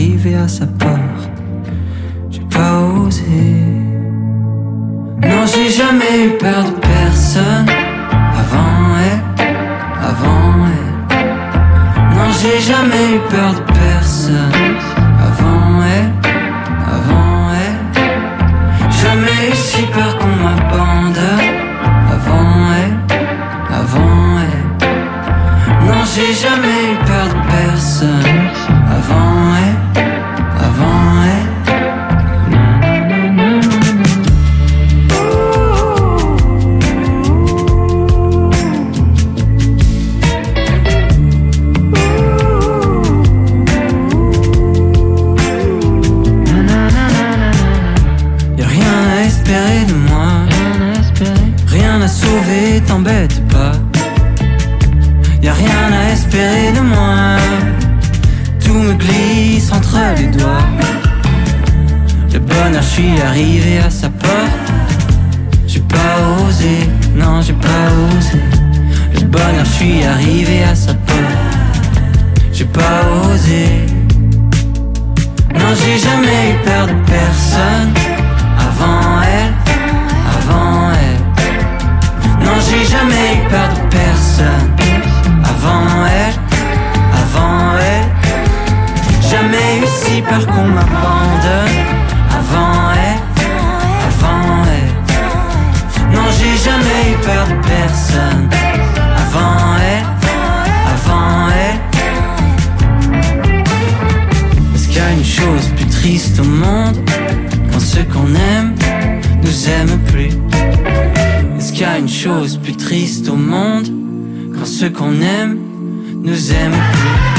Arrivé à sa porte. J'ai pas osé. Non, j'ai jamais eu peur de personne. Avant elle, avant elle. Non, j'ai jamais eu peur de personne. Avant elle, avant elle. Jamais eu si peur qu'on m'abandonne. Avant elle, avant elle. Non, j'ai jamais eu peur de personne. Avant elle, suis arrivé à sa porte. J'ai pas osé, non, j'ai pas osé. Le bonheur, je suis arrivé à sa porte. Plus triste au monde quand ceux qu'on aime nous aiment plus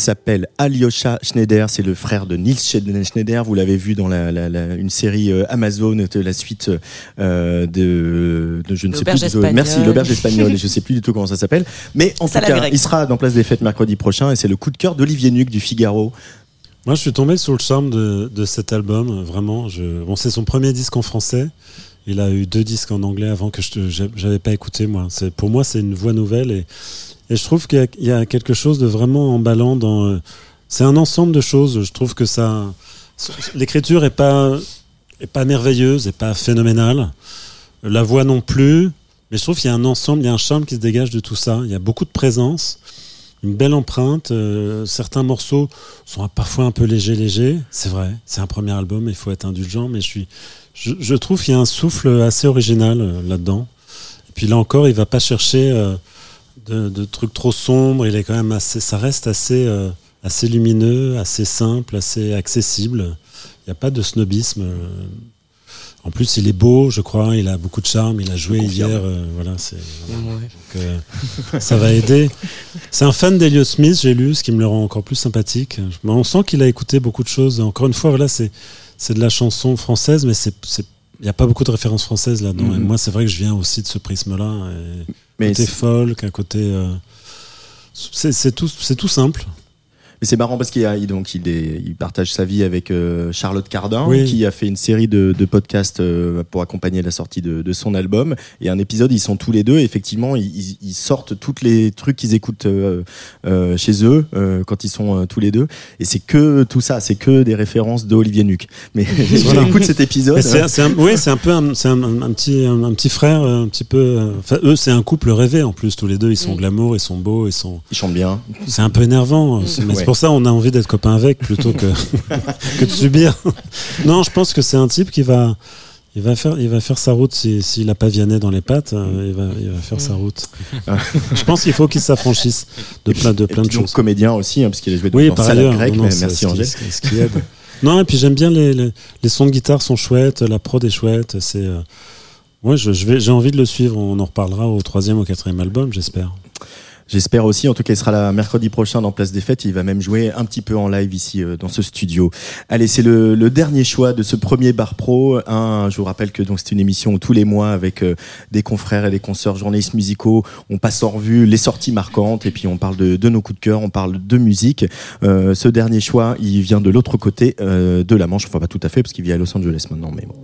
s'appelle Alyosha Schneider, c'est le frère de Nils Schneider. Vous l'avez vu dans la, la- la- une série euh, Amazon, la suite euh, de, de- je ne sais plus. Espagnole. Merci, l'auberge espagnole. je ne sais plus du tout comment ça s'appelle. Mais en Ça tout la cas, grecque. il sera dans Place des Fêtes mercredi prochain et c'est le coup de cœur d'Olivier Nuc du Figaro. Moi, je suis tombé sous le charme de, de cet album, vraiment. Je... Bon, c'est son premier disque en français. Il a eu deux disques en anglais avant que je j'avais pas écouté, moi. C'est, pour moi, c'est une voix nouvelle et, et je trouve qu'il y a, quelque chose de vraiment emballant dans. euh, C'est un ensemble de choses. Je trouve que ça. L'écriture est pas, est pas merveilleuse, est pas phénoménale. La voix non plus. Mais je trouve qu'il y a un ensemble, il y a un charme qui se dégage de tout ça. Il y a beaucoup de présence, une belle empreinte. euh, certains morceaux sont parfois un peu légers, légers. C'est vrai, c'est un premier album, il faut être indulgent, mais je suis, je, trouve qu'il y a un souffle assez original euh, là-dedans. Et puis là encore, il va pas chercher de, de trucs trop sombres. Il est quand même assez, ça reste assez, euh, assez lumineux, assez simple, assez accessible. Il n'y a pas de snobisme. euh. En plus, il est beau, je crois. Il a beaucoup de charme. Il a joué hier. euh, voilà, c'est. voilà. Donc, euh, ça va aider. C'est un fan d'Elliot Smith, j'ai lu, ce qui me le rend encore plus sympathique. Mais on sent qu'il a écouté beaucoup de choses. Encore une fois, voilà, c'est c'est de la chanson française, mais c'est il n'y a pas beaucoup de références françaises là-dedans. Mhm. Et moi, c'est vrai que je viens aussi de ce prisme-là. et Mais côté folk, un côté. euh, c'est tout, c'est tout simple. Mais c'est marrant parce qu'il y a- il- donc il, est- il partage sa vie avec euh, Charlotte Cardin, Oui. qui a fait une série de, de podcasts euh, pour accompagner la sortie de, de son album. Et un épisode, ils sont tous les deux. Et effectivement, ils, ils- sortent tous les trucs qu'ils écoutent euh, euh, chez eux euh, quand ils sont euh, tous les deux. Et c'est que tout ça, c'est que des références d'Olivier Nuc. Mais Voilà. j'écoute cet épisode. C'est- c'est un- oui, c'est un peu un, c'est un, un- un petit, un, un petit frère, un petit peu. euh, Enfin, eux, c'est un couple rêvé en plus. Tous les deux, ils sont Mm. glamour, ils sont beaux, ils sont. Ils chantent bien. C'est un peu énervant. c'est- Mais Ouais. Pour ça on a envie d'être copain avec plutôt que que de subir. non, je pense que c'est un type qui va. Il va faire, il va faire sa route si- s'il a pas Vianney dans les pattes. euh, il va, il va faire sa route. je pense qu'il faut qu'il s'affranchisse de plein de Et plein de choses. comédien aussi, hein, parce qu'il a joué Oui, dans par ailleurs. grecque. non, mais merci Angèle. ce qui- ce qui aide. non, et puis j'aime bien les, les, les sons de guitare sont chouettes, la prod est chouette. C'est, euh, ouais, je, je vais, j'ai envie de le suivre. On en reparlera au troisième, au quatrième album, j'espère. J'espère aussi. En tout cas, il sera là mercredi prochain dans Place des Fêtes. Il va même jouer un petit peu en live ici euh, dans ce studio. Allez, c'est le, le dernier choix de ce premier bar pro. Un, je vous rappelle que donc c'est une émission tous les mois avec euh, des confrères et des consoeurs journalistes musicaux, on passe en revue les sorties marquantes et puis on parle de, de nos coups de cœur, on parle de musique. Euh, ce dernier choix, il vient de l'autre côté euh, de la Manche. Enfin, pas tout à fait parce qu'il vit à Los Angeles maintenant, mais bon.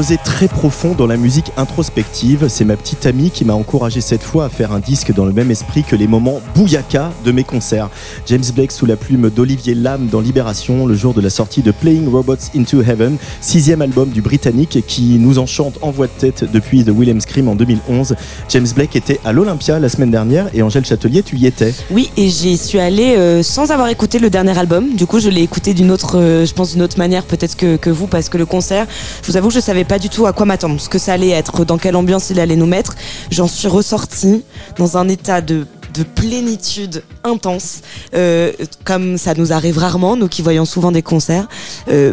Creusé profond dans la musique introspective. C'est ma petite amie qui m'a encouragé cette fois à faire un disque dans le même esprit que les moments bouyaka de mes concerts. James Blake sous la plume d'Olivier Lam dans Libération, le jour de la sortie de Playing Robots into Heaven, sixième album du Britannique qui nous enchante en voix de tête depuis The Williams Scream en 2011. James Blake était à l'Olympia la semaine dernière et Angèle Châtelier, tu y étais. Oui, et j'y suis allée euh, sans avoir écouté le dernier album. Du coup, je l'ai écouté d'une autre, euh, je pense d'une autre manière peut-être que, vous, parce que le concert, je vous avoue je savais pas du tout à quoi m'attendre, ce que ça allait être, dans quelle ambiance il allait nous mettre. J'en suis ressortie dans un état de de plénitude intense, euh, comme ça nous arrive rarement, nous qui voyons souvent des concerts. Euh,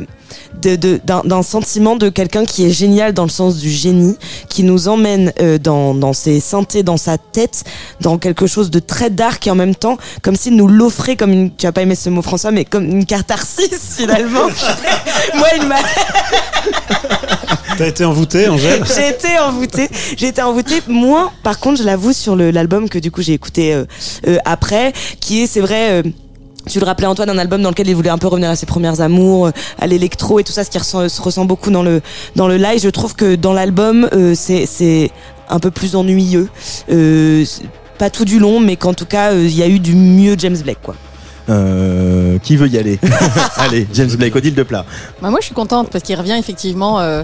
d'un sentiment de quelqu'un qui est génial dans le sens du génie, qui nous emmène euh, dans, dans ses synthés, dans sa tête, dans quelque chose de très dark et en même temps, comme s'il nous l'offrait comme une, tu as pas aimé ce mot François, mais comme une catharsis finalement. Moi, il m'a, T'as été envoûté, Angèle? J'ai été envoûtée. J'ai été envoûtée. Moins, par contre, je l'avoue sur l'album que du coup j'ai écouté euh, euh, après, qui est, c'est vrai. Tu le rappelais Antoine, un album dans lequel il voulait un peu revenir à ses premières amours, euh, à l'électro et tout ça, ce qui ressent- se ressent beaucoup dans le dans le live. Je trouve que dans l'album, euh, c'est c'est un peu plus ennuyeux. Euh, pas tout du long, mais qu'en tout cas, euh, il y a eu du mieux James Blake, quoi. Euh, qui veut y aller? Allez, James Blake, Odile de plat. Bah, moi, je suis contente parce qu'il revient effectivement euh,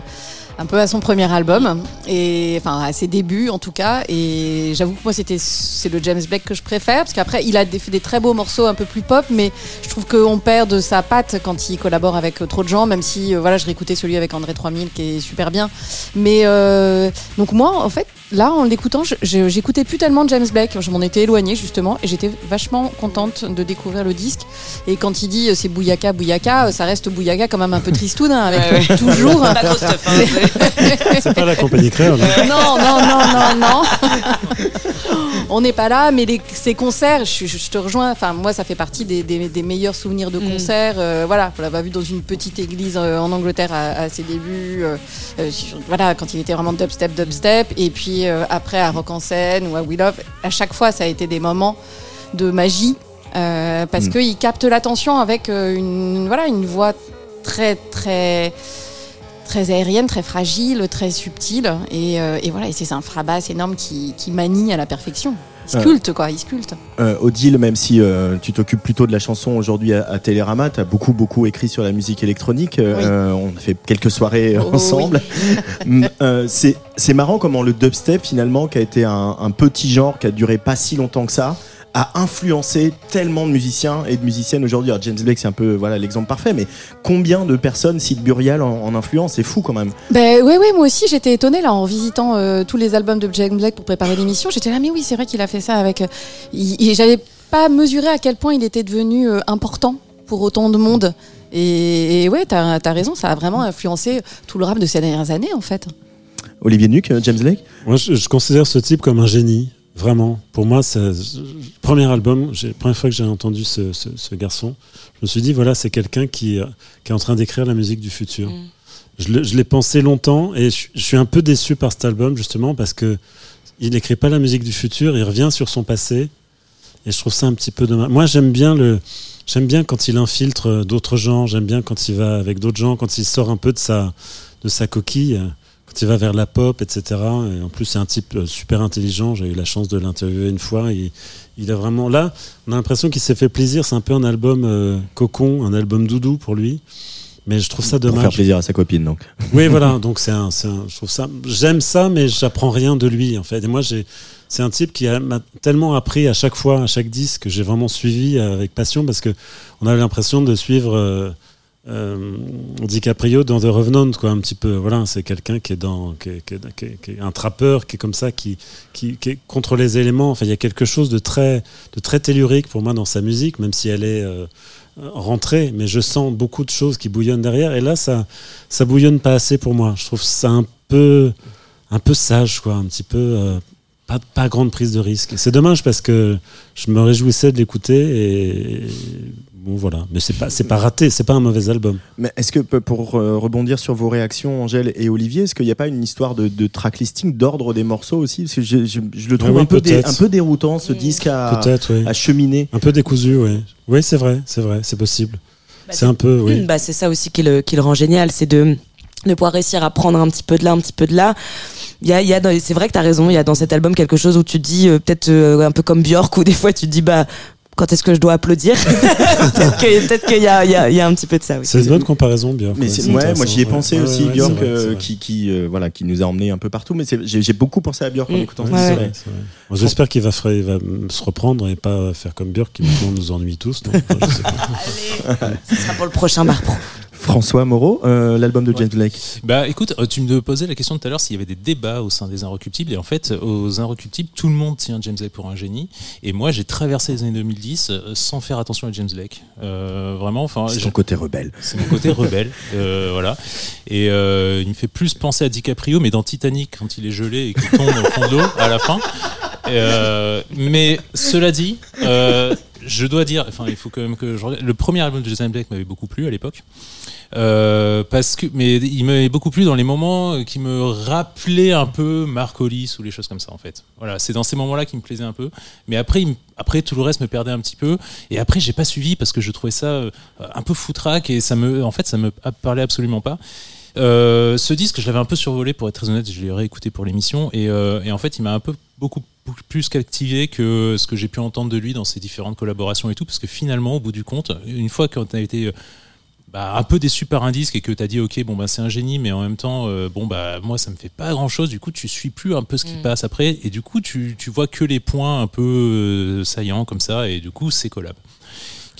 un peu à son premier album et enfin à ses débuts en tout cas. Et j'avoue que moi, c'était c'est le James Blake que je préfère parce qu'après, il a des- fait des très beaux morceaux un peu plus pop, mais je trouve qu'on perd de sa patte quand il collabore avec euh, trop de gens. Même si euh, voilà, je réécoutais celui avec André 3000 qui est super bien. Mais euh, donc moi, en fait, là, en l'écoutant, j'écoutais plus tellement de James Blake. Je m'en étais éloignée justement et j'étais vachement contente de découvrir le disque. Et quand il dit euh, c'est Bouyaka, Bouyaka, ça reste Bouyaka quand même un peu tristoun hein, avec Ouais, ouais. toujours. Pas gros stuff, hein. C'est pas la compagnie créole. hein. non, non, non, non, non. On n'est pas là, mais les- ces concerts, je, je- je te rejoins. Enfin, moi, ça fait partie des, des- des meilleurs souvenirs de concerts. Euh, voilà, on l'avait vu dans une petite église euh, en Angleterre à, à ses débuts. euh, euh, voilà, quand il était vraiment dubstep, dubstep. Et puis euh, après à Rock en scène ou à We Love. À chaque fois, ça a été des moments de magie euh, parce Mm. qu'il capte l'attention avec euh, une, voilà, une voix très, très très aérienne, très fragile, très subtile. Et, euh, et voilà, et c'est un frabasse énorme qui, qui manie à la perfection. Il Euh. sculpte, quoi, il sculpte. Euh, Odile, même si euh, tu t'occupes plutôt de la chanson aujourd'hui à, à Télérama, tu as beaucoup, beaucoup écrit sur la musique électronique. Oui. on a fait quelques soirées Oh, ensemble. C'est c'est marrant comment le dubstep, finalement, qui a été un, un petit genre qui a duré pas si longtemps que ça, a influencé tellement de musiciens et de musiciennes aujourd'hui. Alors, James Blake, c'est un peu voilà l'exemple parfait, mais combien de personnes citent Burial en, en influence? C'est fou quand même. Ben ouais, ouais, moi aussi j'étais étonnée là en visitant euh, tous les albums de Jack Black pour préparer l'émission. J'étais là, mais oui, c'est vrai qu'il a fait ça avec. euh, J'avais pas mesuré à quel point il était devenu euh, important pour autant de monde. Et, et ouais, t'as as raison, ça a vraiment influencé tout le rap de ces dernières années en fait. Olivier Nuc, James Blake? Moi, je, je considère ce type comme un génie. Vraiment. Pour moi, c'est premier album, la première fois que j'ai entendu ce, ce- ce garçon, je me suis dit, voilà, c'est quelqu'un qui, euh, qui est en train d'écrire la musique du futur. Mm. Je le- l'ai pensé longtemps et je, je suis un peu déçu par cet album, justement, parce que il n'écrit pas la musique du futur, il revient sur son passé. Et je trouve ça un petit peu dommage. Moi, j'aime bien le. J'aime bien quand il infiltre euh, d'autres gens, j'aime bien quand il va avec d'autres gens, quand il sort un peu de sa, de sa coquille, quand il va vers la pop, etc. Et en plus, c'est un type euh, super intelligent. J'ai eu la chance de l'interviewer une fois. Il, il a vraiment. Là, on a l'impression qu'il s'est fait plaisir. C'est un peu un album euh, cocon, un album doudou pour lui. Mais je trouve ça Pour faire dommage. plaisir à sa copine, donc. Oui, voilà. Donc c'est un, un- je trouve ça. J'aime ça, mais j'apprends rien de lui en fait. Et moi, j'ai, c'est un type qui m'a tellement appris à chaque fois, à chaque disque, que j'ai vraiment suivi avec passion parce que on avait l'impression de suivre euh, euh, DiCaprio dans The Revenant, quoi, un petit peu. Voilà, c'est quelqu'un qui est dans, qui est, un trappeur, qui est comme ça, qui, qui, qui est contre les éléments. Enfin, il y a quelque chose de très, de très tellurique pour moi dans sa musique, même si elle est euh, rentrée. Mais je sens beaucoup de choses qui bouillonnent derrière. Et là, ça, ça bouillonne pas assez pour moi. Je trouve ça un peu, un peu sage, quoi, un petit peu. euh, pas, pas grande prise de risque. C'est dommage parce que je me réjouissais de l'écouter et bon voilà. Mais c'est pas, c'est pas raté, c'est pas un mauvais album. Mais est-ce que pour euh, rebondir sur vos réactions, Angèle et Olivier, est-ce qu'il n'y a pas une histoire de, de tracklisting, d'ordre des morceaux aussi? Parce que je, je- je le trouve Ah oui, un, peu dé- un peu déroutant, ce disque à, Peut-être, oui. à cheminer. Un peu décousu, oui. Oui, c'est vrai, c'est vrai, c'est possible. c'est un peu, oui. Bah, c'est ça aussi qui le, qui le rend génial, c'est de, de pouvoir réussir à prendre un petit peu de là, un petit peu de là. Il y a, il y a dans- c'est vrai que tu as raison, il y a dans cet album quelque chose où tu dis, euh, peut-être euh, un peu comme Björk, où des fois tu te dis, bah, quand est-ce que je dois applaudir Peut-être qu'il y a, y, y un petit peu de ça, oui. C'est une bonne comparaison, Björk. Mais ouais, moi j'y ai pensé Ouais, aussi, ouais, Björk, vrai, euh, qui, qui, euh, voilà, qui nous a emmenés un peu partout. Mais j'ai beaucoup pensé à Björk en Mm. écoutant ce. Bon, J'espère qu'il va, se reprendre et pas faire comme Björk qui maintenant nous ennuie tous. donc, je sais pas. Ce sera pour le prochain bar pro. François Moreau, euh, l'album de James Blake. Bah écoute, euh, tu me posais la question tout à l'heure s'il y avait des débats au sein des Inrecuptibles. Et en fait, aux Inrecuptibles, tout le monde tient James Blake pour un génie. Et moi, j'ai traversé les années 2010 euh, sans faire attention à James Blake. Euh, vraiment, enfin, C'est ton côté rebelle. c'est mon côté rebelle. euh, voilà. Et euh, il me fait plus penser à DiCaprio, mais dans Titanic, quand il est gelé et qu'il tombe au fond de l'eau à la fin. Euh, mais cela dit, euh, je dois dire, enfin, il faut quand même que je regarde. Le premier album de Jason Blake m'avait beaucoup plu à l'époque. Euh, parce que, mais il m'avait beaucoup plu dans les moments qui me rappelaient un peu Marcolis ou les choses comme ça en fait. Voilà, c'est dans ces moments-là qui me plaisait un peu. Mais après, après tout le reste me perdait un petit peu. Et après, j'ai pas suivi parce que je trouvais ça un peu foutraque et ça me, en fait, ça me parlait absolument pas. Ce disque, je l'avais un peu survolé pour être très honnête. Je l'ai réécouté pour l'émission et, en fait, il m'a un peu beaucoup plus captivé que ce que j'ai pu entendre de lui dans ses différentes collaborations et tout, parce que finalement, au bout du compte, une fois qu'on a été euh, bah, un peu déçu par un disque et que tu as dit ok bon bah c'est un génie mais en même temps euh, bon bah moi ça me fait pas grand chose du coup tu suis plus un peu ce qui Mm. passe après et du coup tu, tu vois que les points un peu euh, saillants comme ça et du coup c'est collab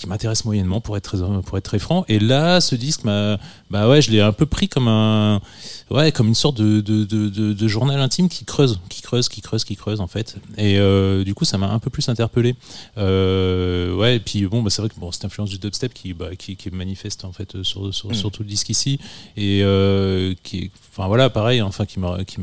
qui m'intéresse moyennement pour être très pour être très franc. Et là, ce disque m'a bah ouais, je l'ai un peu pris comme un ouais comme une sorte de de, de, de, de journal intime qui creuse, qui creuse, qui creuse, qui creuse en fait. Et euh, du coup, ça m'a un peu plus interpellé. Euh, ouais, et puis bon, bah, c'est vrai que bon, cette influence du dubstep qui bah, qui, qui est manifeste en fait sur sur, Mm. sur tout le disque ici et euh, qui enfin voilà pareil enfin qui me qui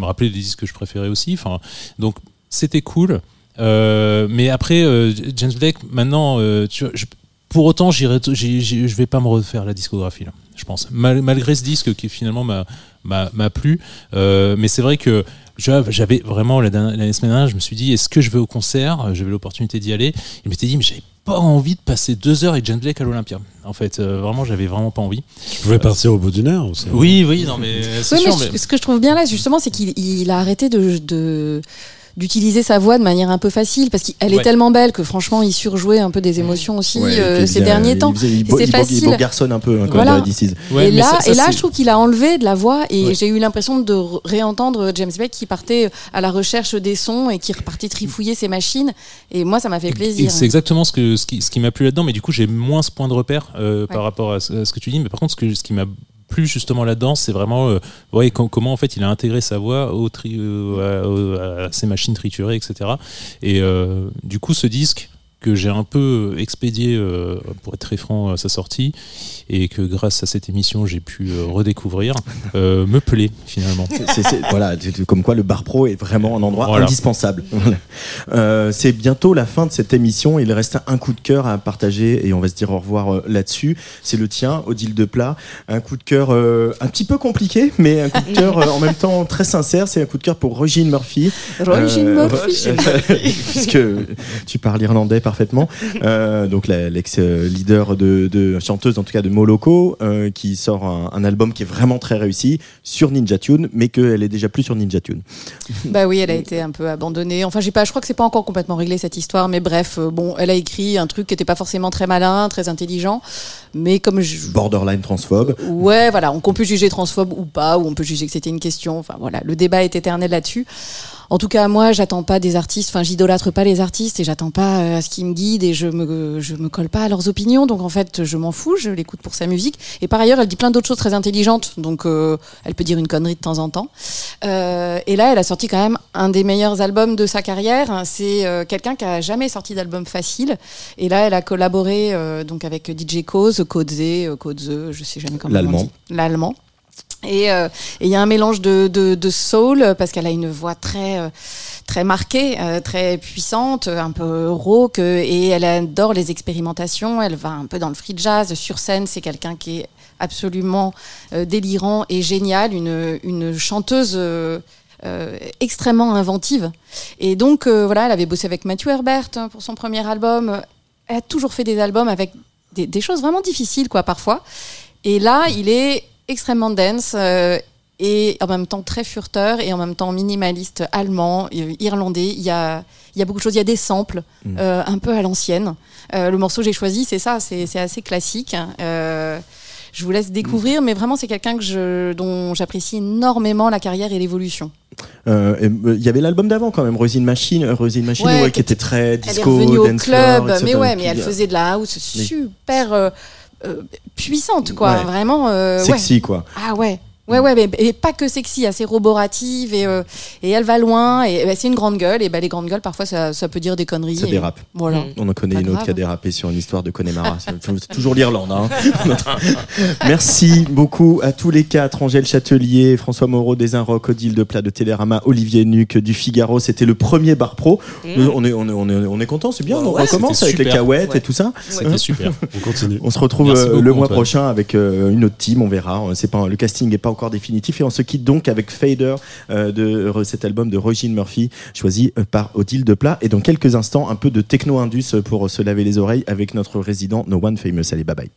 me rappelait les disques que je préférais aussi. Enfin donc c'était cool. Euh, mais après, euh, James Blake, maintenant, euh, tu vois, je- pour autant, j'irai, j'y- j'y- je vais pas me refaire la discographie, là, je pense. Mal- malgré ce disque qui finalement m'a, plu. Euh, mais c'est vrai que tu vois, j'avais vraiment, la dernière- semaine dernière, je me suis dit, est-ce que je vais au concert? J'avais l'opportunité d'y aller. Je m'étais dit, mais j'avais pas envie de passer deux heures avec James Blake à l'Olympia. En fait, euh, vraiment, j'avais vraiment pas envie. Tu pouvais partir au bout d'une heure aussi. Oui, oui, non, mais c'est Oui, sûr. mais- ce que je trouve bien là, justement, c'est qu'il il a arrêté de. de d'utiliser sa voix de manière un peu facile parce qu'elle est tellement belle que franchement il surjouait un peu des émotions aussi Ouais, euh, ces derniers il temps c'est facile. Il garçonne un peu, hein, comme Voilà. Ouais, et là, ça- ça, et là je trouve qu'il a enlevé de la voix et Ouais. j'ai eu l'impression de re- réentendre James Blake qui partait à la recherche des sons et qui repartait trifouiller ses machines et moi ça m'a fait plaisir. C'est exactement ce, que, ce qui, ce qui m'a plu là-dedans, mais du coup j'ai moins ce point de repère euh, par rapport à ce, à ce que tu dis. Mais par contre, ce, que, ce qui m'a plu justement là-dedans, c'est vraiment euh, comment en fait il a intégré sa voix au tri, euh, à, ces machines triturées, etc. Et euh, du coup, ce disque que j'ai un peu expédié, euh, pour être très franc, à sa sortie, et que grâce à cette émission j'ai pu euh, redécouvrir, euh, me plaît finalement. C'est- c'est- voilà, comme quoi le bar pro est vraiment un endroit Voilà. indispensable. Euh, c'est bientôt la fin de cette émission. Il reste un coup de cœur à partager et on va se dire au revoir euh, là-dessus. C'est le tien, Odile de Plat. Un coup de cœur euh, un petit peu compliqué, mais un coup de cœur euh, en même temps très sincère. C'est un coup de cœur pour Regine Murphy. Euh, Murphy. puisque tu parles irlandais parfaitement. Euh, donc l'ex-leader de, de chanteuse, en tout cas de Moloko, euh, qui sort un, un album qui est vraiment très réussi sur Ninja Tune, mais qu'elle est déjà plus sur Ninja Tune. Bah oui, elle a été un peu abandonnée. Enfin, j'ai pas, je crois que c'est pas encore complètement réglé cette histoire, mais bref, euh, bon, elle a écrit un truc qui était pas forcément très malin, très intelligent, mais comme je, Borderline transphobe. ouais, voilà, on, qu'on peut juger transphobe ou pas, ou on peut juger que c'était une question. Enfin voilà, le débat est éternel là-dessus. En tout cas, moi, j'attends pas des artistes. Enfin, j'idolâtre pas les artistes et j'attends pas euh, à ce qu'ils me guident et je me je me colle pas à leurs opinions. Donc en fait, je m'en fous. Je l'écoute pour sa musique. Et par ailleurs, elle dit plein d'autres choses très intelligentes. Donc euh, elle peut dire une connerie de temps en temps. Euh, et là, elle a sorti quand même un des meilleurs albums de sa carrière. C'est euh, quelqu'un qui a jamais sorti d'album facile. Et là, elle a collaboré euh, donc avec DJ Cause, euh, Codze, je sais jamais comment on L'allemand. dit. L'allemand. Euh, et il y a un mélange de, soul euh, parce qu'elle a une voix très euh, très marquée, euh, très puissante, un peu rauque euh, et elle adore les expérimentations. Elle va un peu dans le free jazz sur scène. C'est quelqu'un qui est absolument euh, délirant et génial, une chanteuse. euh, euh, extrêmement inventive et donc euh, voilà elle avait bossé avec Matthew Herbert hein, pour son premier album elle a toujours fait des albums avec des, des choses vraiment difficiles quoi parfois et là il est extrêmement dense euh, et en même temps très furteur et en même temps minimaliste allemand, euh, irlandais. Il y a, il y a beaucoup de choses. Il y a des samples Mm. euh, un peu à l'ancienne. Euh, le morceau que j'ai choisi, c'est ça, c'est assez classique. Euh, je vous laisse découvrir, mais vraiment c'est quelqu'un que je, dont j'apprécie énormément la carrière et l'évolution. Euh, Il y avait l'album d'avant quand même, Rosine Machine, Rosine Machine Ouais, ouais, qui était très Elle disco, est revenue au dance club, floor, mais ouais, mais elle faisait de la house super euh, puissante, quoi. Ouais. Vraiment. euh, ouais. Sexy quoi. Ah ouais. Ouais, ouais, mais, et pas que sexy, assez roborative et, euh, et elle va loin. Et bah, c'est une grande gueule. Et bah, les grandes gueules, parfois, ça, ça peut dire des conneries. Ça et- dérape. Voilà. Mm. On en connaît Pas une autre qui a dérapé sur une histoire de Connemara. C'est toujours l'Irlande. hein. Merci beaucoup à tous les quatre. Angèle Châtelier, François Moreau des Rock, Odile de Plat de Télérama, Olivier Nuc du Figaro. C'était le premier bar pro. Euh, On est, on est, on est, on est content, c'est bien. Ouais, on ouais, recommence avec les cahuètes Ouais. et tout ça. C'était super. On continue. On se retrouve euh, beaucoup, le mois Antoine. prochain avec euh, une autre team, on verra. C'est pas le casting n'est pas encore définitif et on se quitte donc avec Fader euh, de cet album de Roisin Murphy choisi euh, par Odile de Plat et dans quelques instants un peu de techno indus pour se laver les oreilles avec notre résident No One Famous. Allez, bye bye.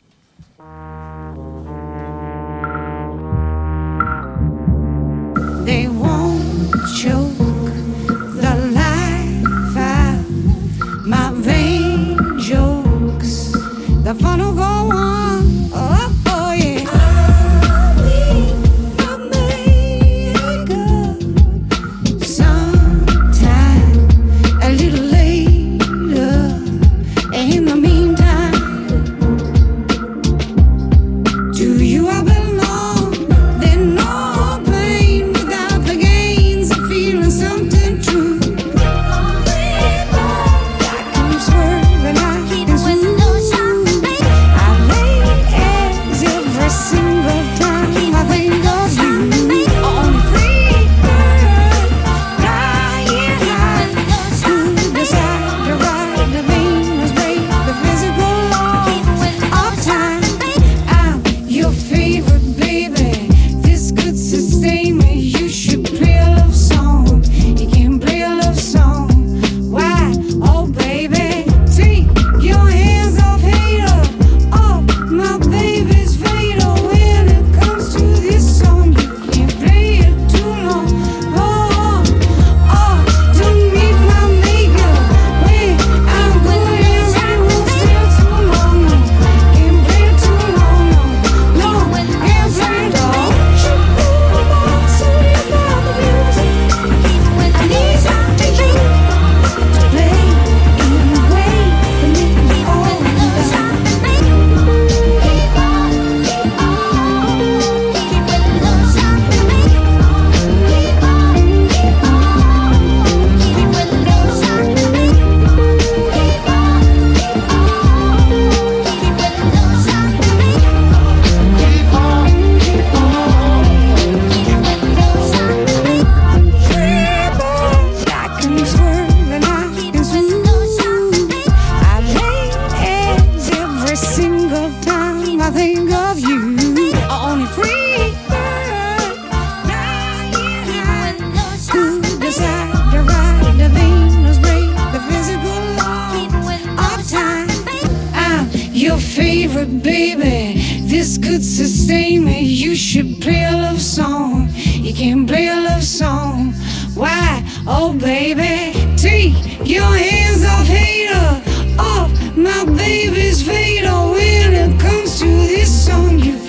your favorite baby. This could sustain me. You should play a love song. You can play a love song. Why? Oh, baby, take your hands off hater, off my baby's fatal. When it comes to this song, you